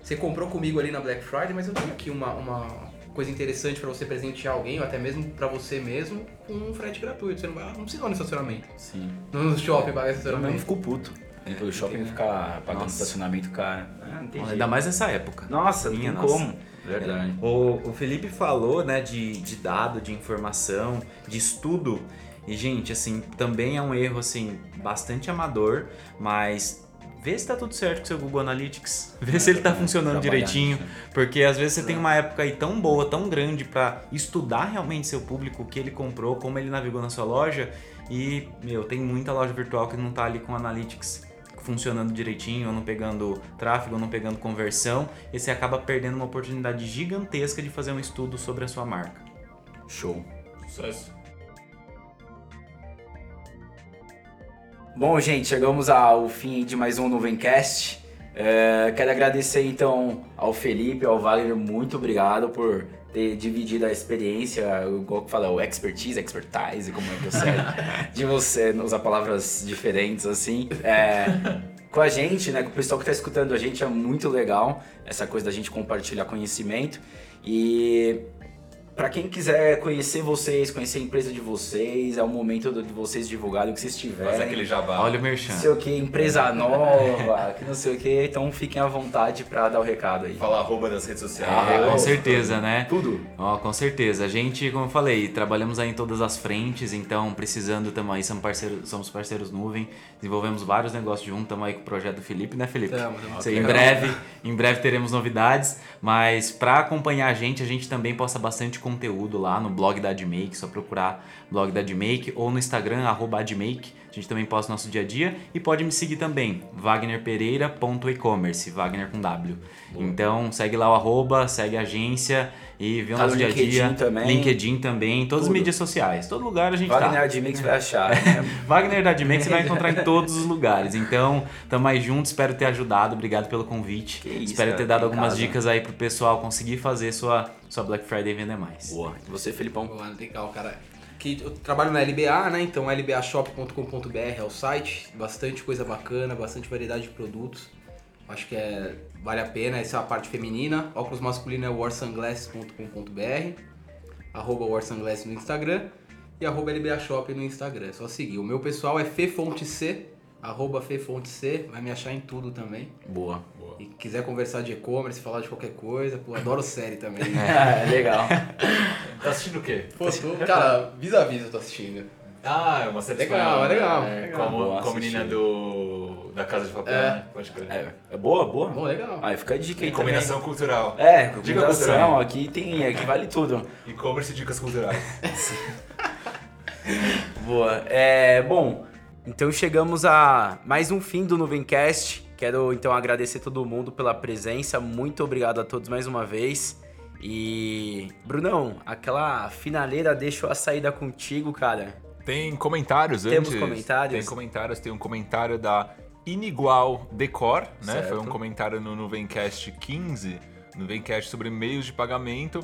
Speaker 4: você comprou comigo ali na Black Friday, mas eu tenho aqui uma, uma coisa interessante para você presentear alguém, ou até mesmo para você mesmo, com um frete gratuito. Você não, vai, não precisa ir no estacionamento.
Speaker 2: Sim.
Speaker 4: No shopping pagar
Speaker 2: Eu mesmo
Speaker 4: estacionamento.
Speaker 2: fico puto. O shopping ficar pagando
Speaker 5: Nossa.
Speaker 2: estacionamento, cara. Ah, não tem
Speaker 5: Ainda mais nessa época.
Speaker 2: Nossa, não
Speaker 5: Minha
Speaker 2: tem
Speaker 5: nossa.
Speaker 2: como. Verdade.
Speaker 5: O, o Felipe falou, né, de, de dado, de informação, de estudo. E, gente, assim, também é um erro, assim, bastante amador, mas vê se tá tudo certo com o seu Google Analytics. Vê se ele tá funcionando direitinho.
Speaker 2: né?
Speaker 5: Porque às vezes você tem uma época aí tão boa, tão grande pra estudar realmente seu público, o que ele comprou, como ele navegou na sua loja. E, meu, tem muita loja virtual que não tá ali com Analytics funcionando direitinho, ou não pegando tráfego, ou não pegando conversão, e você acaba perdendo uma oportunidade gigantesca de fazer um estudo sobre a sua marca.
Speaker 2: Show.
Speaker 3: Sucesso.
Speaker 2: Bom, gente, chegamos ao fim de mais um Nuvencast. É, quero agradecer então ao Felipe, ao Wagner, muito obrigado por ter dividido a experiência, igual que fala, o expertise, expertise, como é que eu sei, de você usar palavras diferentes assim. É, com a gente, né, com o pessoal que está escutando a gente, é muito legal essa coisa da gente compartilhar conhecimento. E Pra quem quiser conhecer vocês, conhecer a empresa de vocês, é o momento de vocês divulgarem o que vocês tiverem.
Speaker 3: Faz aquele jabá.
Speaker 5: Olha o
Speaker 2: Não
Speaker 5: merchan.
Speaker 2: sei o que, empresa nova, que não sei o que, então fiquem à vontade pra dar o recado aí.
Speaker 3: Fala arroba das redes sociais.
Speaker 5: É, com certeza, né?
Speaker 2: Tudo.
Speaker 5: Ó, com certeza. A gente, como eu falei, trabalhamos aí em todas as frentes, então precisando também aí, somos parceiros, somos parceiros nuvem, desenvolvemos vários negócios juntos, estamos aí com o projeto do Felipe, né, Felipe?
Speaker 4: Tamo, tamo.
Speaker 5: Aí, em breve, em breve teremos novidades, mas para acompanhar a gente, a gente também posta bastante conteúdo lá no blog da AdMake, só procurar blog da AdMake ou no Instagram, arroba AdMake, a gente também posta nosso dia a dia e pode me seguir também, wagnerpereira.ecommerce, Wagner com W. Então segue lá o arroba, segue a agência e vê o
Speaker 2: Tá
Speaker 5: nosso
Speaker 2: no
Speaker 5: dia a dia.
Speaker 2: LinkedIn também.
Speaker 5: LinkedIn também, todas as
Speaker 2: Tudo.
Speaker 5: mídias sociais, todo lugar a gente
Speaker 2: Wagner
Speaker 5: tá.
Speaker 2: Admix vai achar. né?
Speaker 5: Wagner da AdMake você vai encontrar em todos os lugares. Então, tamo aí junto, espero ter ajudado, obrigado pelo convite.
Speaker 2: Que isso,
Speaker 5: espero
Speaker 2: cara,
Speaker 5: ter dado algumas
Speaker 2: casa.
Speaker 5: dicas aí pro pessoal conseguir fazer sua, sua Black Friday vender mais.
Speaker 2: Boa. E você, Felipão?
Speaker 4: Boa, legal, cara. Que eu trabalho na LBA, né? Então lbashop.com.br é o site, bastante coisa bacana, bastante variedade de produtos. Acho que é, vale a pena, essa é a parte feminina. Óculos masculino é warsunglasses.com.br, arroba warsunglasses no Instagram e arroba lbashop no Instagram. É só seguir. O meu pessoal é fefontec, arroba fefontec, vai me achar em tudo também.
Speaker 2: Boa.
Speaker 4: E quiser conversar de e-commerce, falar de qualquer coisa, pô, adoro série também.
Speaker 2: É, legal.
Speaker 3: Tá assistindo o quê?
Speaker 4: Pô, tô, cara, vis-a-vis eu tô assistindo.
Speaker 3: Ah, é uma série
Speaker 4: Legal,
Speaker 3: espanhola,
Speaker 4: é legal.
Speaker 3: né?
Speaker 2: Legal.
Speaker 3: Como,
Speaker 2: Boa,
Speaker 3: com a menina do, da Casa de Papel,
Speaker 4: É.
Speaker 3: né? Pode crer.
Speaker 2: É, é boa, boa?
Speaker 4: Bom, legal.
Speaker 2: Aí fica a dica aí
Speaker 3: Combinação cultural.
Speaker 2: também. É,
Speaker 3: Dica
Speaker 2: combinação,
Speaker 3: cultural.
Speaker 2: aqui tem, aqui vale tudo.
Speaker 3: E-commerce e dicas culturais.
Speaker 2: Boa. É, bom, então chegamos a mais um fim do Nuvencast. Quero então agradecer todo mundo pela presença. Muito obrigado a todos mais uma vez. E Brunão, aquela finaleira deixou a saída contigo, cara.
Speaker 3: Tem comentários
Speaker 2: Temos
Speaker 3: antes?
Speaker 2: comentários?
Speaker 3: Tem comentários. Tem um comentário da Inigual Decor, né?
Speaker 2: Certo.
Speaker 3: Foi um comentário no Nuvencast 15, Nuvencast sobre meios de pagamento.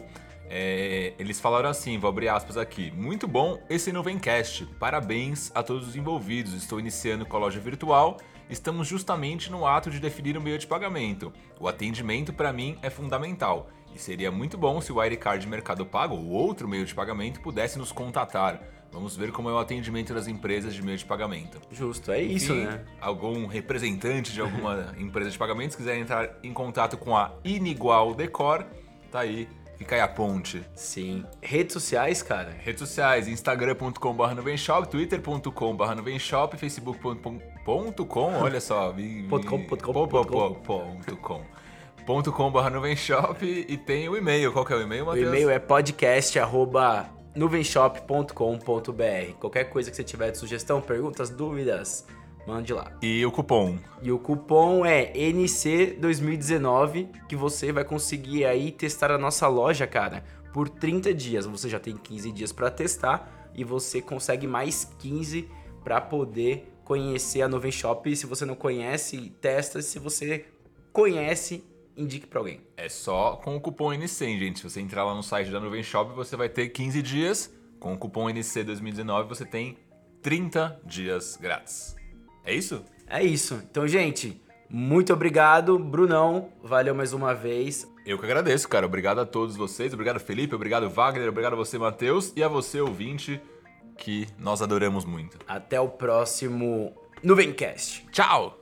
Speaker 3: É, eles falaram assim, vou abrir aspas aqui. Muito bom esse Nuvencast. Parabéns a todos os envolvidos. Estou iniciando com a loja virtual. Estamos justamente no ato de definir o meio de pagamento. O atendimento para mim é fundamental. E seria muito bom se o Wirecard Mercado Pago ou outro meio de pagamento pudesse nos contatar. Vamos ver como é o atendimento das empresas de meio de pagamento.
Speaker 2: Justo, é isso,
Speaker 3: Enfim,
Speaker 2: né?
Speaker 3: Algum representante de alguma empresa de pagamentos quiser entrar em contato com a Inigual Decor, tá aí, fica aí a ponte.
Speaker 2: Sim. Redes sociais, cara.
Speaker 3: Redes sociais, instagram.com.br nuvenshop, twitter.com.br nuvenshop, facebook.com, olha só, vi-
Speaker 2: Ponto com, ponto com,
Speaker 3: po-
Speaker 2: ponto
Speaker 3: po- ponto com. Ponto com barra nuvenshop e tem o e-mail. Qual que é o e-mail,
Speaker 2: O
Speaker 3: Matheus?
Speaker 2: e-mail é podcast@nuvenshop.com.br. Qualquer coisa que você tiver de sugestão, perguntas, dúvidas, mande lá.
Speaker 3: E o cupom.
Speaker 2: E o cupom é NC2019, que você vai conseguir aí testar a nossa loja, cara, por 30 dias. Você já tem 15 dias para testar e você consegue mais 15 para poder conhecer a Nuvem Shop. Se você não conhece, testa. Se você conhece, indique para alguém.
Speaker 3: É só com o cupom NC, gente. Se você entrar lá no site da Nuvem Shop, você vai ter 15 dias. Com o cupom NC 2019, você tem 30 dias grátis. É isso?
Speaker 2: É isso. Então, gente, muito obrigado. Brunão, valeu mais uma vez.
Speaker 3: Eu que agradeço, cara. Obrigado a todos vocês. Obrigado, Felipe. Obrigado, Wagner. Obrigado a você, Matheus. E a você, ouvinte, que nós adoramos muito.
Speaker 2: Até o próximo Nuvencast.
Speaker 3: Tchau!